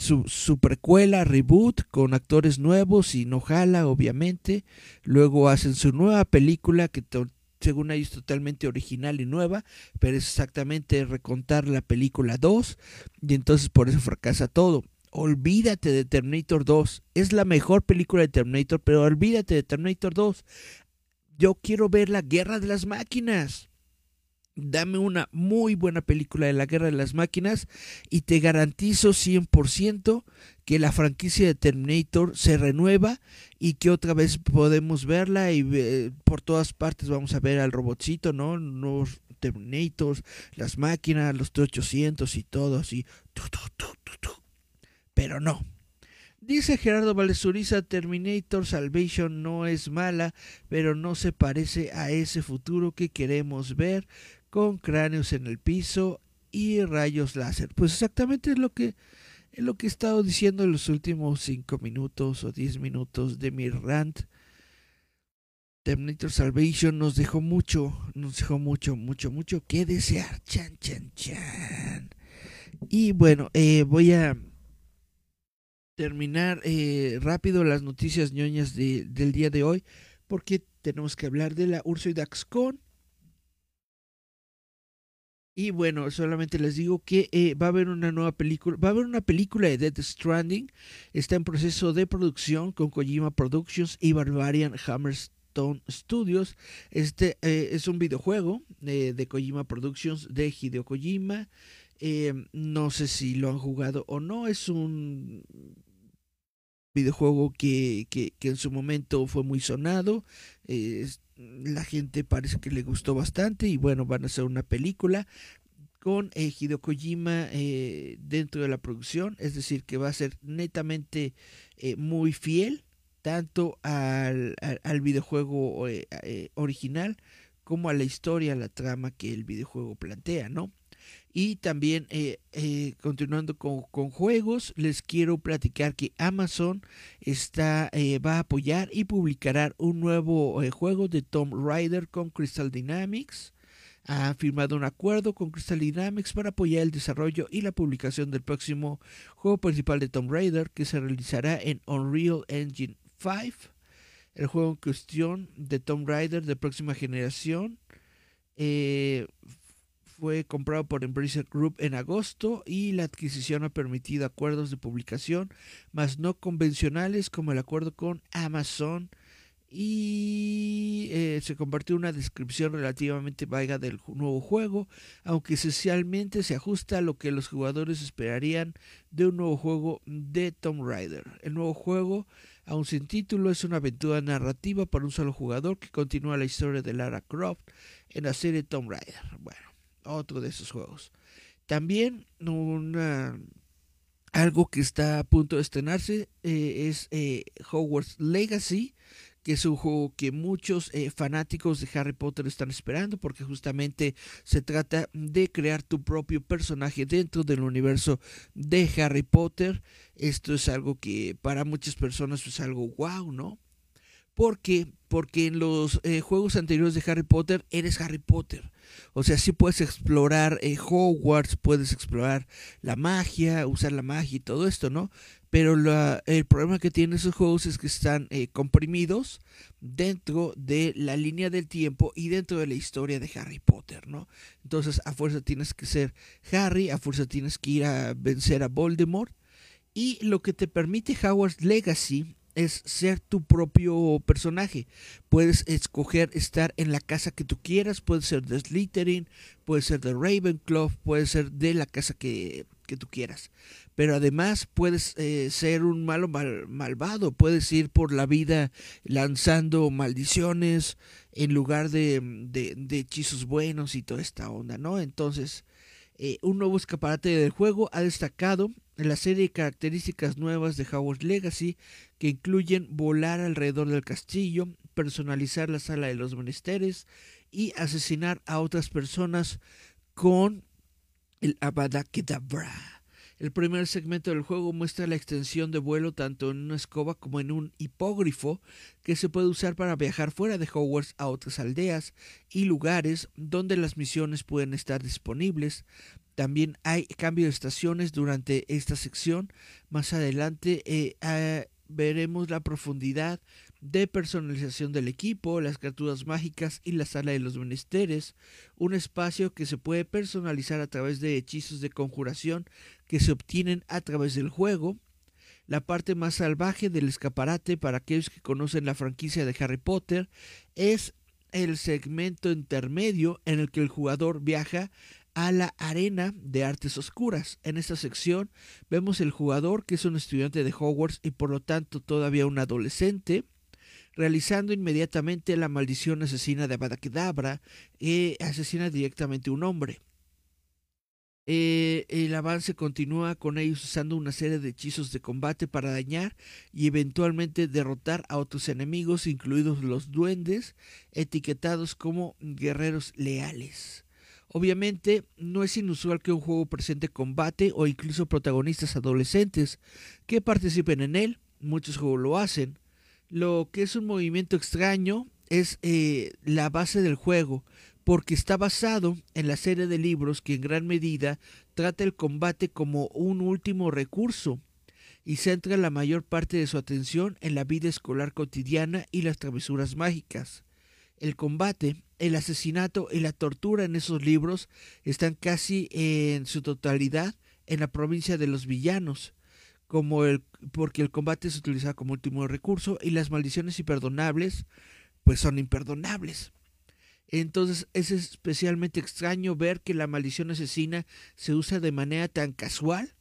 su, su, precuela, reboot, con actores nuevos y no jala, obviamente. Luego hacen su nueva película que según ellos totalmente original y nueva, pero es exactamente recontar la película 2 y entonces por eso fracasa todo. Olvídate de Terminator 2, es la mejor película de Terminator, pero olvídate de Terminator 2. Yo quiero ver la guerra de las máquinas dame una muy buena película de la guerra de las máquinas y te garantizo 100% que la franquicia de Terminator se renueva y que otra vez podemos verla y eh, por todas partes vamos a ver al robotcito, ¿no? Los Terminators, las máquinas, los T-800 y todo así. Pero no. Dice Gerardo Valesuriza, Terminator Salvation no es mala, pero no se parece a ese futuro que queremos ver con cráneos en el piso y rayos láser. Pues exactamente es lo que, es lo que he estado diciendo en los últimos 5 minutos o 10 minutos de mi rant. Terminator Salvation nos dejó mucho, nos dejó mucho, mucho, mucho que desear. Chan, chan, chan. Y bueno, eh, voy a terminar eh, rápido las noticias ñoñas de, del día de hoy, porque tenemos que hablar de la Urso y Daxcon. Y bueno, solamente les digo que eh, va a haber una nueva película, va a haber una película de Death Stranding, está en proceso de producción con Kojima Productions y Barbarian Hammerstone Studios. Este eh, es un videojuego eh, de Kojima Productions de Hideo Kojima. no sé si lo han jugado o no, es un videojuego que, que, en su momento fue muy sonado. la gente parece que le gustó bastante y bueno, van a hacer una película con eh, Hideo eh, dentro de la producción, es decir, que va a ser netamente eh, muy fiel tanto al, al, al videojuego eh, eh, original como a la historia, a la trama que el videojuego plantea, ¿no? Y también, eh, eh, continuando con, con, juegos, les quiero platicar que Amazon está, eh, va a apoyar y publicará un nuevo eh, juego de Tomb Raider con Crystal Dynamics. Ha firmado un acuerdo con Crystal Dynamics para apoyar el desarrollo y la publicación del próximo juego principal de Tomb Raider que se realizará en Unreal Engine 5. El juego en cuestión de Tomb Raider de próxima generación eh, fue comprado por Embracer Group en agosto y la adquisición ha permitido acuerdos de publicación más no convencionales como el acuerdo con Amazon y eh, se compartió una descripción relativamente vaga del nuevo juego, aunque esencialmente se ajusta a lo que los jugadores esperarían de un nuevo juego de Tomb Raider. El nuevo juego, aun sin título, es una aventura narrativa para un solo jugador que continúa la historia de Lara Croft en la serie Tomb Raider. Bueno, otro de esos juegos. También una, algo que está a punto de estrenarse eh, es eh, Hogwarts Legacy, que es un juego que muchos eh, fanáticos de Harry Potter están esperando porque justamente se trata de crear tu propio personaje dentro del universo de Harry Potter. Esto es algo que para muchas personas es algo wow, ¿no? Porque porque en los eh, juegos anteriores de Harry Potter eres Harry Potter. O sea, sí puedes explorar eh, Hogwarts, puedes explorar la magia, usar la magia y todo esto, ¿no? Pero el problema que tienen esos juegos es que están eh, comprimidos dentro de la línea del tiempo y dentro de la historia de Harry Potter, ¿no? Entonces, a fuerza tienes que ser Harry, a fuerza tienes que ir a vencer a Voldemort. Y lo que te permite Hogwarts Legacy es ser tu propio personaje. Puedes escoger estar en la casa que tú quieras, puede ser de Slytherin, puede ser de Ravenclaw, puede ser de la casa que, que tú quieras. Pero además puedes eh, ser un malo mal, malvado, puedes ir por la vida lanzando maldiciones en lugar de, de, de hechizos buenos y toda esta onda, ¿no? Entonces, eh, un nuevo escaparate del juego ha destacado la serie de características nuevas de Hogwarts Legacy que incluyen volar alrededor del castillo, personalizar la sala de los menesteres y asesinar a otras personas con el Avada Kedavra. El primer segmento del juego muestra la extensión de vuelo tanto en una escoba como en un hipógrifo que se puede usar para viajar fuera de Hogwarts a otras aldeas y lugares donde las misiones pueden estar disponibles. También hay cambio de estaciones durante esta sección. Más adelante eh, eh, veremos la profundidad de personalización del equipo, las criaturas mágicas y la sala de los menesteres, un espacio que se puede personalizar a través de hechizos de conjuración que se obtienen a través del juego, la parte más salvaje del escaparate para aquellos que conocen la franquicia de Harry Potter es el segmento intermedio en el que el jugador viaja a la arena de artes oscuras. En esta sección vemos el jugador que es un estudiante de Hogwarts y por lo tanto todavía un adolescente realizando inmediatamente la maldición asesina de Avada Kedavra que asesina directamente a un hombre. Eh, el avance continúa con ellos usando una serie de hechizos de combate para dañar y eventualmente derrotar a otros enemigos, incluidos los duendes, etiquetados como guerreros leales. Obviamente no es inusual que un juego presente combate o incluso protagonistas adolescentes que participen en él, muchos juegos lo hacen. Lo que es un movimiento extraño es eh, la base del juego, porque está basado en la serie de libros que en gran medida trata el combate como un último recurso y centra la mayor parte de su atención en la vida escolar cotidiana y las travesuras mágicas. El combate, el asesinato y la tortura en esos libros están casi en su totalidad en la provincia de los villanos, como el, porque el combate se utiliza como último recurso y las maldiciones imperdonables pues son imperdonables. Entonces es especialmente extraño ver que la maldición asesina se usa de manera tan casual,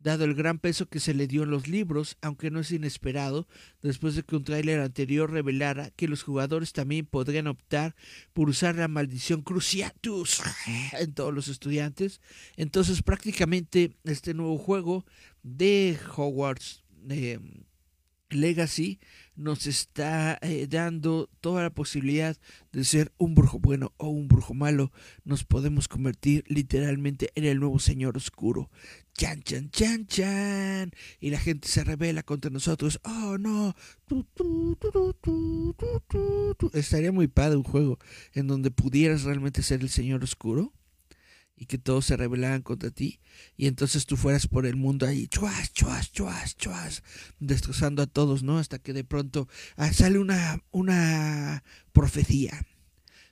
dado el gran peso que se le dio en los libros, aunque no es inesperado, después de que un tráiler anterior revelara que los jugadores también podrían optar por usar la maldición Cruciatus en todos los estudiantes. Entonces prácticamente este nuevo juego de Hogwarts eh, Legacy nos está eh, dando toda la posibilidad de ser un brujo bueno o un brujo malo. Nos podemos convertir literalmente en el nuevo señor oscuro. Chan, chan, chan, chan. Y la gente se revela contra nosotros. Oh, no. Estaría muy padre un juego en donde pudieras realmente ser el señor oscuro y que todos se rebelaran contra ti y entonces tú fueras por el mundo ahí chuas chuas chuas chuas destrozando a todos no hasta que de pronto ah, sale una una profecía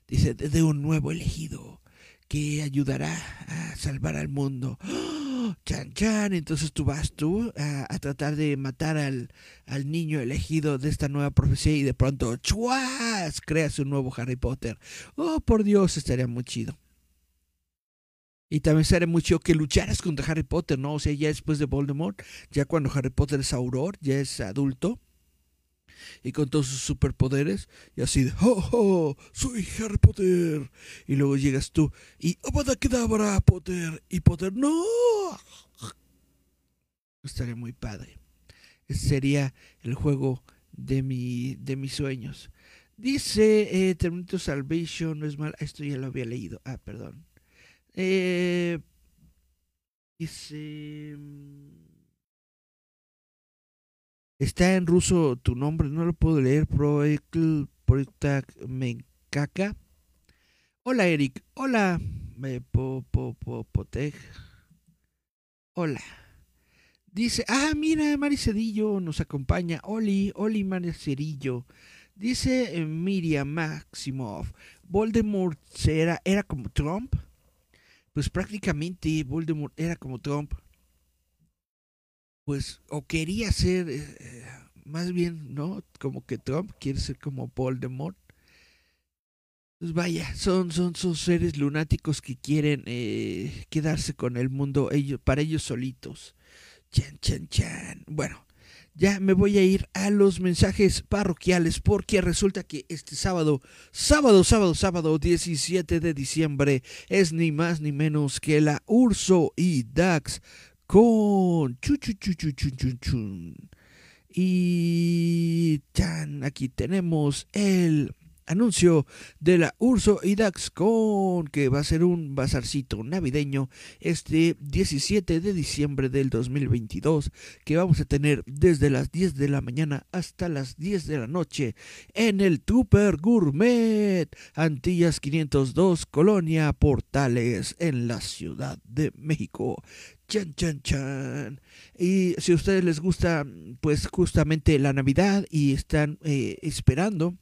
dice de un nuevo elegido que ayudará a salvar al mundo ¡Oh! chan chan entonces tú vas tú a, a tratar de matar al, al niño elegido de esta nueva profecía y de pronto chuas creas un nuevo Harry Potter. Oh por Dios estaría muy chido y también sería mucho que lucharas contra Harry Potter, ¿no? O sea, ya después de Voldemort, ya cuando Harry Potter es auror, ya es adulto, y con todos sus superpoderes, y así de, ¡oh, oh! ¡Soy Harry Potter! Y luego llegas tú, y ¡Avada Kedavra, Potter! Y Potter, ¡no! Estaría muy padre. Ese sería el juego de, mi, de mis sueños. Dice eh, Terminator Salvation, no es mal, esto ya lo había leído. Ah, perdón. Eh, dice. Está en ruso tu nombre, no lo puedo leer. Proyecta Menkaka. Hola, Eric. Hola, po, po, po. Hola. Dice, ah, mira, Mari Cedillo nos acompaña. Oli, Oli Mari Cedillo. Dice Miriam Maximov, Voldemort era, era como Trump pues prácticamente Voldemort era como Trump. Pues, o quería ser, eh, eh, más bien, ¿no? Como que Trump quiere ser como Voldemort. Pues vaya, son, son, son seres lunáticos que quieren eh, quedarse con el mundo ellos, para ellos solitos. Chan, chan, chan. Bueno, ya me voy a ir a los mensajes parroquiales porque resulta que este sábado, sábado, sábado, sábado 17 de diciembre es ni más ni menos que la Urso y Dax con y aquí tenemos el anuncio de la Urso y Daxcon, que va a ser un bazarcito navideño este 17 de diciembre del 2022, que vamos a tener desde las 10 de la mañana hasta las 10 de la noche en el Trooper Gourmet, Antillas 502, Colonia Portales, en la Ciudad de México. Chan, chan, chan. Y si a ustedes les gusta, pues justamente la Navidad y están eh, esperando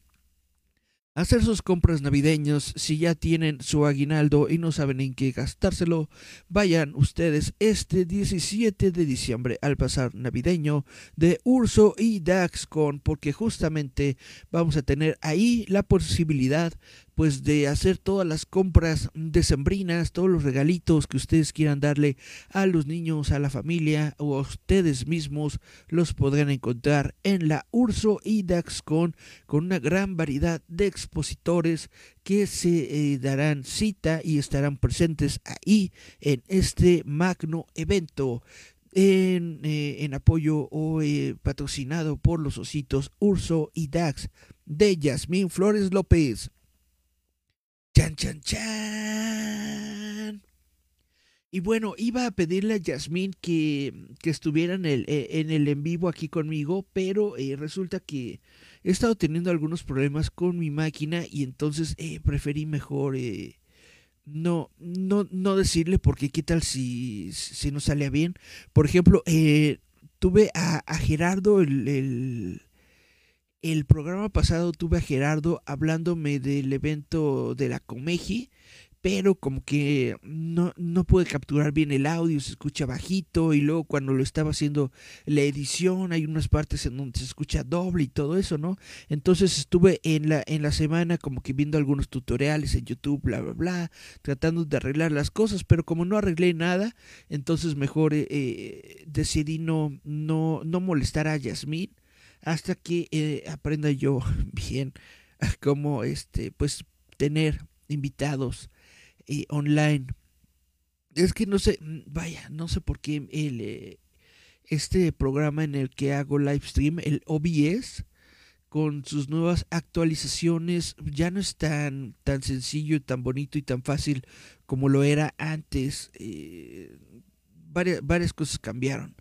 hacer sus compras navideños. Si ya tienen su aguinaldo y no saben en qué gastárselo, vayan ustedes este 17 de diciembre al pasar navideño de Urso y Daxcon, porque justamente vamos a tener ahí la posibilidad pues de hacer todas las compras decembrinas, todos los regalitos que ustedes quieran darle a los niños, a la familia o a ustedes mismos, los podrán encontrar en la Urso y Daxcon con una gran variedad de expositores que se eh, darán cita y estarán presentes ahí en este magno evento. En, eh, en apoyo o eh, patrocinado por los ositos Urso y Dax de Yasmín Flores López. Chan, chan, chan. Y bueno, iba a pedirle a Yasmín que, que estuviera en el, eh, en el en vivo aquí conmigo, pero eh, resulta que he estado teniendo algunos problemas con mi máquina y entonces eh, preferí mejor no, no, no decirle porque qué tal si, si no sale bien. Por ejemplo, tuve a, a Gerardo el, el programa pasado tuve a Gerardo hablándome del evento de la Comeji, pero como que no, no pude capturar bien el audio, se escucha bajito y luego cuando lo estaba haciendo la edición hay unas partes en donde se escucha doble y todo eso, ¿no? Entonces estuve en la, en la semana como que viendo algunos tutoriales en YouTube, bla, bla, bla, tratando de arreglar las cosas, pero como no arreglé nada, entonces mejor eh, eh, decidí no, no, no molestar a Yasmín hasta que eh, aprenda yo *laughs* bien *laughs* cómo este pues tener invitados eh, online. Es que no sé mm, vaya no sé por qué el eh, este programa en el que hago live stream el OBS con sus nuevas actualizaciones ya no es tan tan sencillo tan bonito y tan fácil como lo era antes varias, varias cosas cambiaron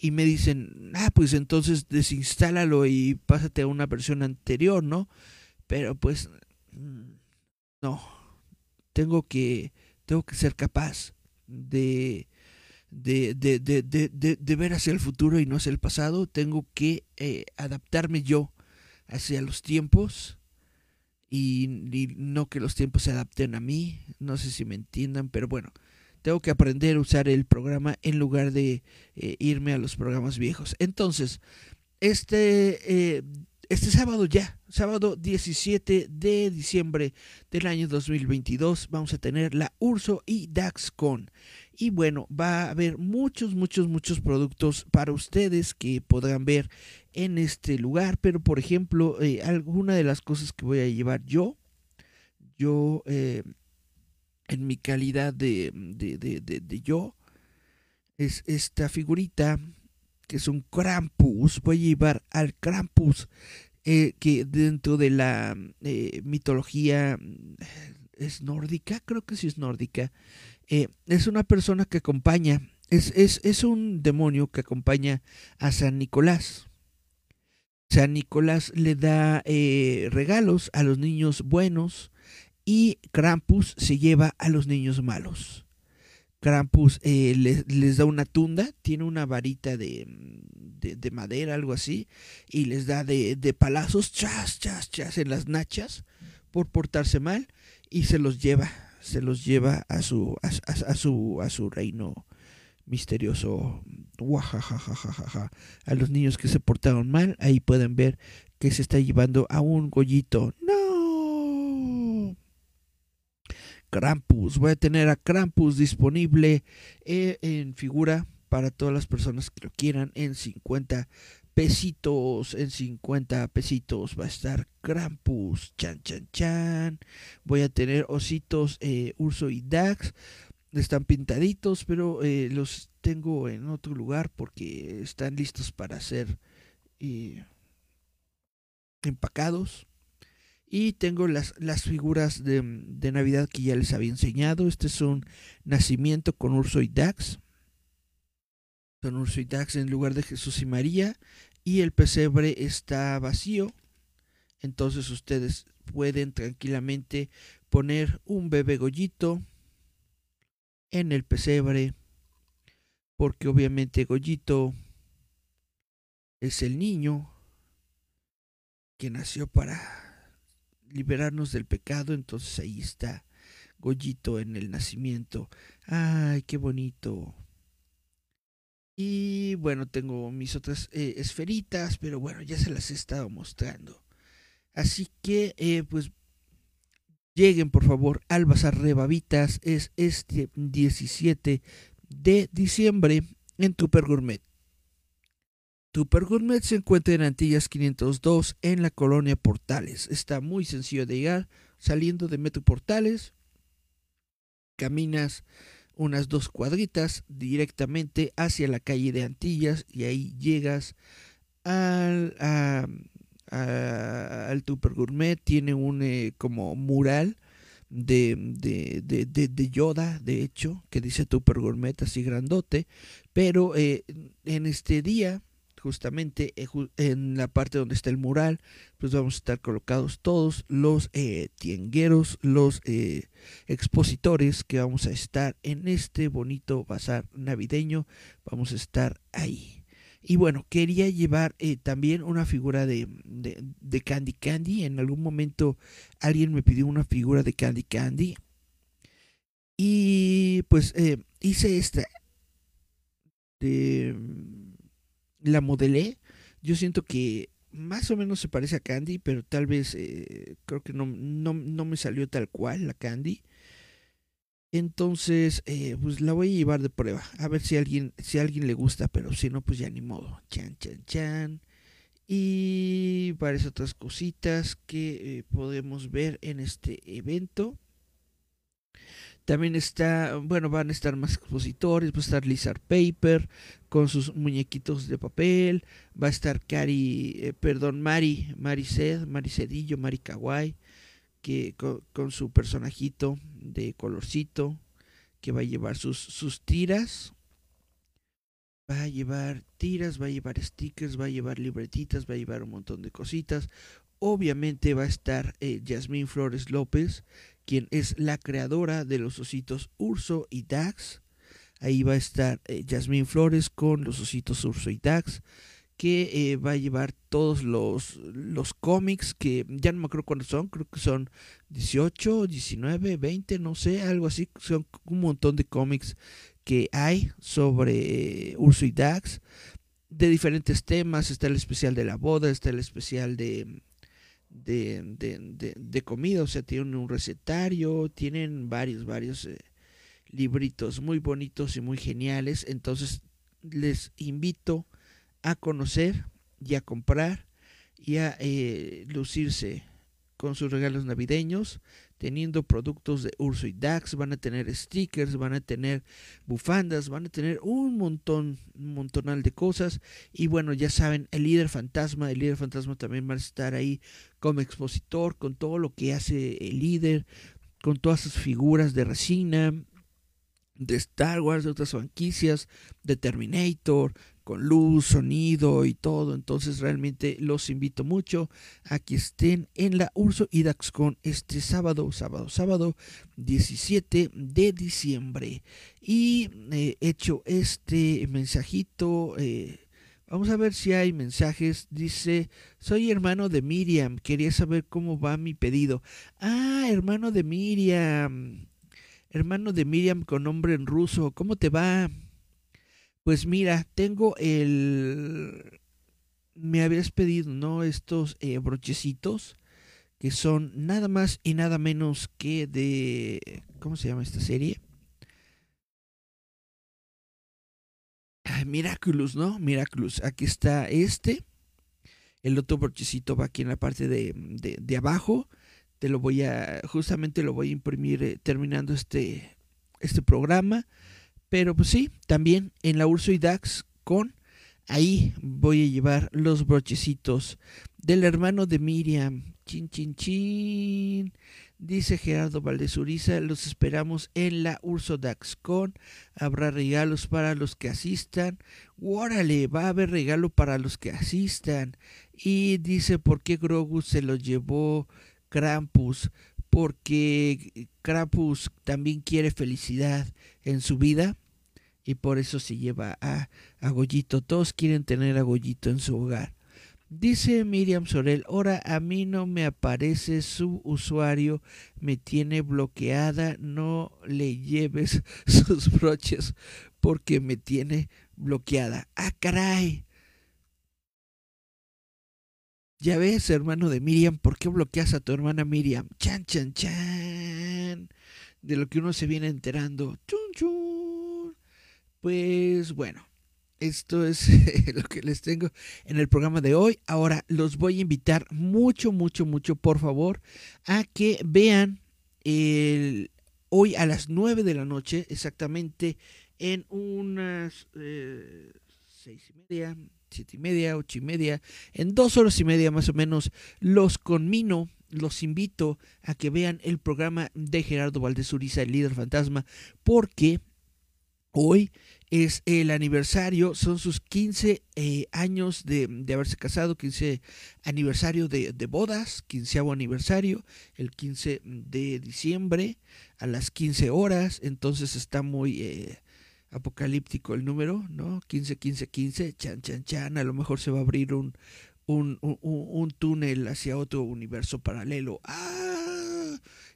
y me dicen, ah, pues entonces desinstálalo y pásate a una versión anterior, ¿no? Pero pues mm, no, tengo que, tengo que ser capaz de, de, de, de, de, de ver hacia el futuro y no hacia el pasado, tengo que eh, adaptarme yo hacia los tiempos y, y no que los tiempos se adapten a mí, no sé si me entiendan, pero bueno, tengo que aprender a usar el programa en lugar de eh, irme a los programas viejos. Entonces, este, eh, este sábado ya, sábado 17 de diciembre del año 2022, vamos a tener la Urso y DaxCon. Y bueno, va a haber muchos, muchos, muchos productos para ustedes que podrán ver en este lugar. Pero, por ejemplo, eh, alguna de las cosas que voy a llevar yo, yo en mi calidad de, de, de, de, de yo, es esta figurita que es un Krampus. Voy a llevar al Krampus, eh, que dentro de la eh, mitología es nórdica, creo que sí es nórdica. Eh, es una persona que acompaña, es, es, es un demonio que acompaña a San Nicolás. San Nicolás le da regalos a los niños buenos y Krampus se lleva a los niños malos. Krampus eh, les, da una tunda, tiene una varita de, de, de madera, algo así, y les da de, de, palazos, chas, chas, chas, en las nachas por portarse mal, y se los lleva, se los lleva a su, a su, a su reino misterioso. Uajajajajaja. A los niños que se portaron mal, ahí pueden ver que se está llevando a un gollito. ¡No! Krampus. Voy a tener a Krampus disponible eh, en figura para todas las personas que lo quieran en 50 pesitos. En 50 pesitos va a estar Krampus. Chan, chan, chan. Voy a tener ositos eh, Urso y Dax. Están pintaditos, pero eh, los tengo en otro lugar porque están listos para ser empacados. Y tengo las, las figuras de, de, Navidad que ya les había enseñado. Este es un nacimiento con Urso y Dax. Son Urso y Dax en lugar de Jesús y María. Y el pesebre está vacío. Entonces ustedes pueden tranquilamente poner un bebé gollito en el pesebre. Porque obviamente Gollito es el niño que nació para liberarnos del pecado, entonces ahí está Gollito en el nacimiento. Ay, qué bonito. Y bueno, tengo mis otras eh, esferitas, pero bueno, ya se las he estado mostrando. Así que, eh, pues, lleguen por favor al Bazar Rebabitas. Es este 17 de diciembre en Tupper Gourmet. Tupper Gourmet se encuentra en Antillas 502 en la colonia Portales. Está muy sencillo de llegar. Saliendo de Metro Portales, caminas unas dos cuadritas directamente hacia la calle de Antillas y ahí llegas al, a, Gourmet. Tiene un eh, como mural de, de, de, de, de Yoda, de hecho, que dice Super Gourmet así grandote, pero eh, en este día justamente eh, en la parte donde está el mural, pues vamos a estar colocados todos los eh, tiengueros, los eh, expositores que vamos a estar en este bonito bazar navideño, vamos a estar ahí. Y bueno, quería llevar eh, también una figura de, Candy Candy. En algún momento alguien me pidió una figura de Candy Candy. Y pues hice esta. De, la modelé. Yo siento que más o menos se parece a Candy, pero tal vez eh, creo que no, no, no, me salió tal cual la Candy. Entonces, eh, pues la voy a llevar de prueba. A ver si alguien, si a alguien le gusta, pero si no, pues ya ni modo. Chan, chan, chan. Y varias otras cositas que eh, podemos ver en este evento. También está, bueno, van a estar más expositores, va a estar Lizard Paper con sus muñequitos de papel, va a estar Cari, eh, perdón, Mari, Mari Ced, Mari Cedillo, Mari Kawaii, que con, con, su personajito de colorcito, que va a llevar sus, sus tiras, va a llevar tiras, va a llevar stickers, va a llevar libretitas, va a llevar un montón de cositas. Obviamente va a estar eh, Yasmín Flores López, quien es la creadora de los ositos Urso y Dax. Ahí va a estar eh, Yasmín Flores con los ositos Urso y Dax, que eh, va a llevar todos los, los cómics, que ya no me acuerdo cuántos son, creo que son 18, 19, 20, no sé, algo así. Son un montón de cómics que hay sobre eh, Urso y Dax, de diferentes temas. Está el especial de la boda, está el especial de de, de, de, de, comida, o sea, tienen un recetario, tienen varios, varios eh, libritos muy bonitos y muy geniales, entonces les invito a conocer y a comprar y a eh, lucirse con sus regalos navideños, teniendo productos de Urso y Dax, van a tener stickers, van a tener bufandas, van a tener un montón, un montonal de cosas. Y bueno, ya saben, el líder fantasma, el líder fantasma también va a estar ahí como expositor, con todo lo que hace el líder, con todas sus figuras de resina, de Star Wars, de otras franquicias, de Terminator, con luz, sonido y todo. Entonces realmente los invito mucho a que estén en la Urso y Daxcon este sábado, sábado, sábado 17 de diciembre. Y eh, hecho este mensajito, eh, vamos a ver si hay mensajes. Dice, soy hermano de Miriam, quería saber cómo va mi pedido. Ah, hermano de Miriam. Hermano de Miriam con nombre en ruso, ¿cómo te va? Pues mira, tengo el... Me habías pedido, ¿no? Estos eh, brochecitos que son nada más y nada menos que de... ¿Cómo se llama esta serie? Miraculous, ¿no? Miraculous. Aquí está este. El otro brochecito va aquí en la parte de, de, de abajo. Te lo voy a... Justamente lo voy a imprimir eh, terminando este, este programa. Pero pues sí, también en la Urso y Dax con ahí voy a llevar los brochecitos del hermano de Miriam. Chin, chin, chin. Dice Gerardo Valdezuriza, los esperamos en la Urso Dax con. Habrá regalos para los que asistan. Órale, va a haber regalo para los que asistan. Y dice, ¿por qué Grogu se lo llevó Krampus? Porque Krampus también quiere felicidad en su vida y por eso se lleva a, a Goyito. Todos quieren tener a en su hogar. Dice Miriam Sorel, ahora a mí no me aparece su usuario, me tiene bloqueada, no le lleves *laughs* sus broches porque me tiene bloqueada. ¡Ah, caray! Ya ves, hermano de Miriam, ¿por qué bloqueas a tu hermana Miriam? Chan, chan, chan. De lo que uno se viene enterando. Chun, chun. Pues bueno, esto es *laughs* lo que les tengo en el programa de hoy. Ahora los voy a invitar mucho, mucho, mucho, por favor, a que vean el, hoy a las 9 de la noche, exactamente en unas eh, seis y media, siete y media, ocho y media, en dos horas y media más o menos, los conmino los invito a que vean el programa de Gerardo Valdés Uriza, el líder fantasma, porque hoy es el aniversario, son sus 15 eh, años de, de, haberse casado, 15 aniversario de, de, bodas, 15 aniversario, el 15 de diciembre a las 15 horas, entonces está muy eh, apocalíptico el número, ¿no? 15, 15, 15, chan, chan, chan, a lo mejor se va a abrir un, un, un, un túnel hacia otro universo paralelo. ¡Ah!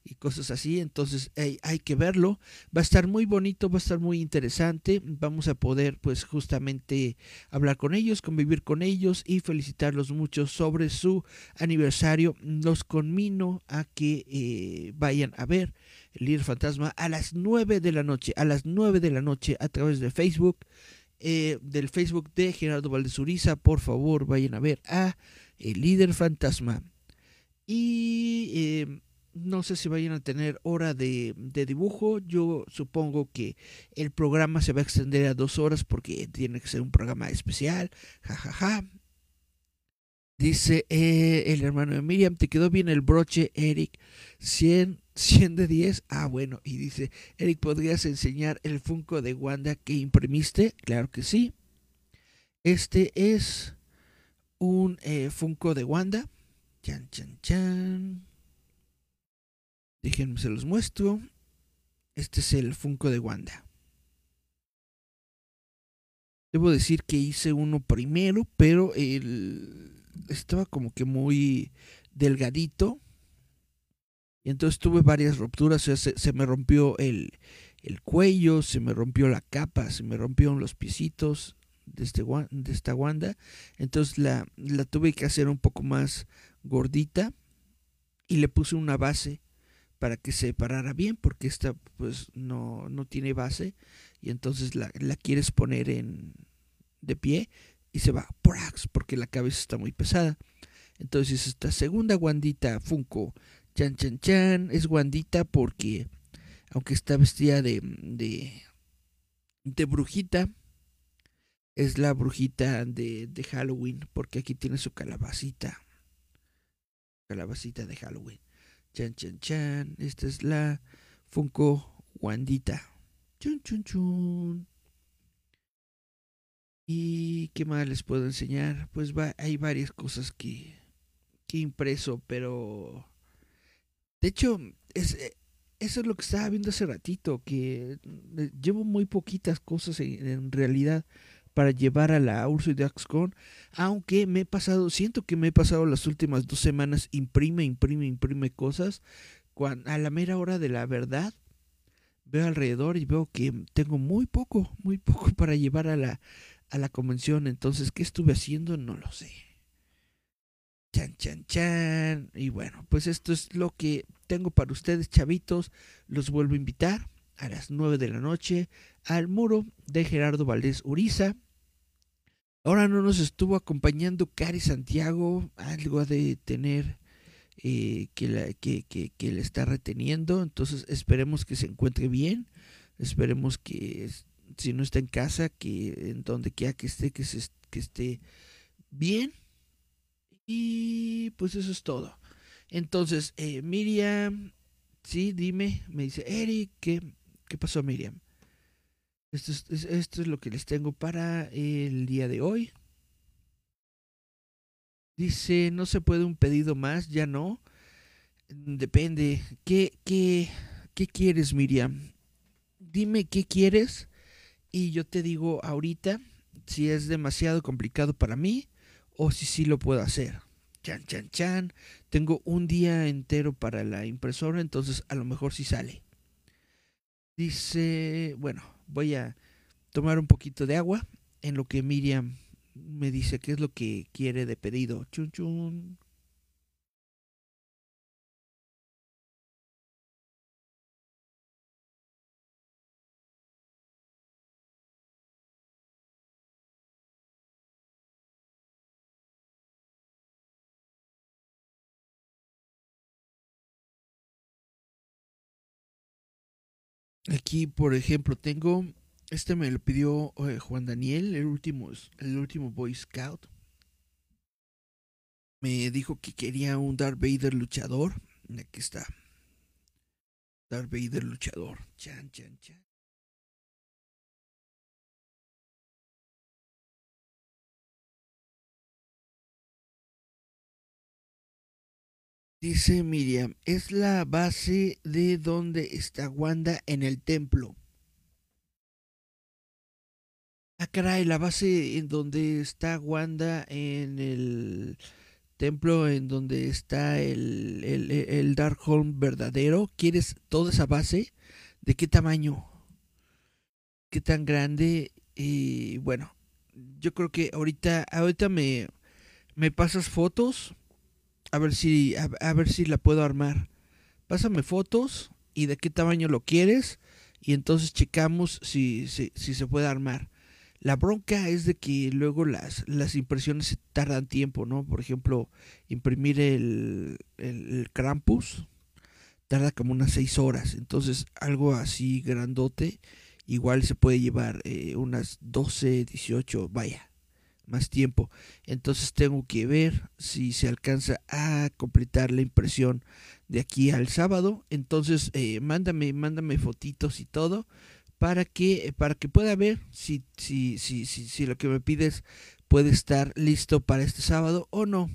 y cosas así. Entonces hay, hay, que verlo. Va a estar muy bonito, va a estar muy interesante. Vamos a poder pues justamente hablar con ellos, convivir con ellos y felicitarlos mucho sobre su aniversario. Los conmino a que eh, vayan a ver líder fantasma a las 9 de la noche. A las 9 de la noche a través de Facebook. Eh, del Facebook de Gerardo Valdezuriza. Por favor, vayan a ver a el líder fantasma. Y eh, no sé si vayan a tener hora de, de, dibujo. Yo supongo que el programa se va a extender a dos horas porque tiene que ser un programa especial. jajaja ja, ja. Dice eh, el hermano de Miriam, ¿te quedó bien el broche, Eric? 100, 100 de 10. Ah, bueno. Y dice, Eric, ¿podrías enseñar el Funko de Wanda que imprimiste? Claro que sí. Este es un eh, Funko de Wanda. Chan, chan, chan. Déjenme se los muestro. Este es el Funko de Wanda. Debo decir que hice uno primero, pero el estaba como que muy delgadito. Y entonces tuve varias rupturas. O sea, se, se, me rompió el, el, cuello, se me rompió la capa, se me rompieron los piecitos de, este, de esta Wanda. Entonces la, la tuve que hacer un poco más gordita. Y le puse una base para que se parara bien, porque esta pues no, no tiene base y entonces la, la, quieres poner en de pie y se va ¡prax! porque la cabeza está muy pesada. Entonces esta segunda guandita Funko, chan chan chan, es guandita porque aunque está vestida de, de, de brujita, es la brujita de, de Halloween, porque aquí tiene su calabacita. Calabacita de Halloween. Chan, chan, chan. Esta es la Funko Wandita. Chun, chun, chun. ¿Y qué más les puedo enseñar? Pues va, hay varias cosas que, que impreso, pero... De hecho, es, eso es lo que estaba viendo hace ratito, que eh, llevo muy poquitas cosas en, realidad para llevar a la Urso de Axcon, aunque me he pasado, siento que me he pasado las últimas dos semanas, imprime, imprime, imprime cosas, cuando, a la mera hora de la verdad, veo alrededor y veo que tengo muy poco, muy poco *laughs* para llevar a la, a la convención, entonces, ¿qué estuve haciendo? No lo sé. Chan, chan, chan. Y bueno, pues esto es lo que tengo para ustedes, chavitos. Los vuelvo a invitar a las 9 de la noche al muro de Gerardo Valdés Uriza. Ahora no nos estuvo acompañando Cari Santiago, algo de tener eh, que, la, que, que, le está reteniendo, entonces esperemos que se encuentre bien, esperemos que si no está en casa, que en donde quiera que esté, que, se, que esté bien. Y pues eso es todo. Entonces, eh, Miriam, sí, dime, me dice, Eric, ¿qué, qué pasó Miriam? Esto es, esto es lo que les tengo para el día de hoy. Dice, no se puede un pedido más, ya no. Depende. ¿Qué, qué, qué quieres, Miriam? Dime qué quieres y yo te digo ahorita si es demasiado complicado para mí o si sí lo puedo hacer. Chan, chan, chan. Tengo un día entero para la impresora, entonces a lo mejor sí sale. Dice, bueno, voy a tomar un poquito de agua en lo que Miriam me dice qué es lo que quiere de pedido. Chun chun. Aquí, por ejemplo, tengo este me lo pidió eh, Juan Daniel, el último, el último Boy Scout. me dijo que quería un Darth Vader luchador. Aquí está. Darth Vader luchador. Chan, chan, chan. Dice Miriam, es la base de donde está Wanda en el templo. Ah, caray, la base en donde está Wanda en el templo, en donde está el, el, el Darkholm verdadero. ¿Quieres toda esa base? ¿De qué tamaño? ¿Qué tan grande? Y bueno, yo creo que ahorita, ahorita me, me pasas fotos a ver si a, ver si la puedo armar. Pásame fotos y de qué tamaño lo quieres y entonces checamos si, si, se puede armar. La bronca es de que luego las, las impresiones tardan tiempo, ¿no? Por ejemplo, imprimir el, el, Krampus tarda como unas 6 horas. Entonces, algo así grandote, igual se puede llevar eh, unas 12, 18, vaya, más tiempo. Entonces tengo que ver si se alcanza a completar la impresión de aquí al sábado. Entonces eh, mándame, mándame fotitos y todo para que, para que pueda ver si, si, si, si, si lo que me pides puede estar listo para este sábado o no.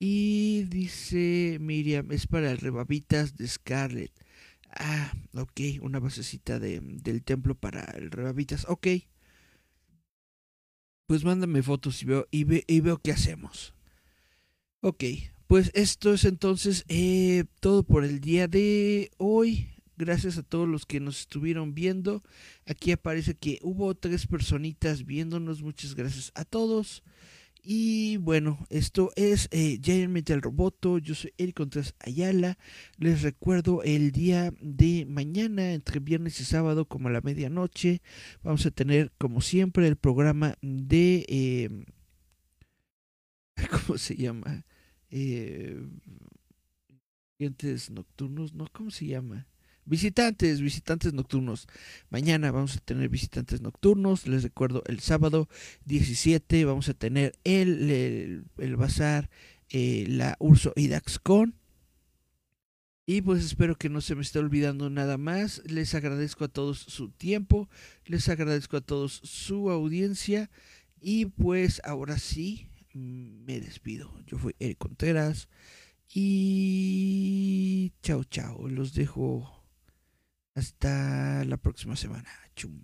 Y dice Miriam, es para el rebabitas de Scarlett. Ah, ok, una basecita de, del templo para el rebabitas. Ok pues mándame fotos y veo, y, veo qué hacemos. Ok, pues esto es entonces eh, todo por el día de hoy. Gracias a todos los que nos estuvieron viendo. Aquí aparece que hubo tres personitas viéndonos. Muchas gracias a todos. Y bueno, esto es eh, Giant Metal Roboto. Yo soy Eric Contreras Ayala. Les recuerdo el día de mañana, entre viernes y sábado, como a la medianoche, vamos a tener, como siempre, el programa de. Eh, *laughs* ¿Cómo se llama? Eh, nocturnos, ¿no? ¿Cómo se llama? Visitantes, visitantes nocturnos. Mañana vamos a tener visitantes nocturnos. Les recuerdo, el sábado 17 vamos a tener el, el, bazar, eh, la Urso y Daxcon. Y pues espero que no se me esté olvidando nada más. Les agradezco a todos su tiempo. Les agradezco a todos su audiencia. Y pues ahora sí, me despido. Yo fui Eric Contreras. Y chao, chao. Los dejo hasta la próxima semana. Chum.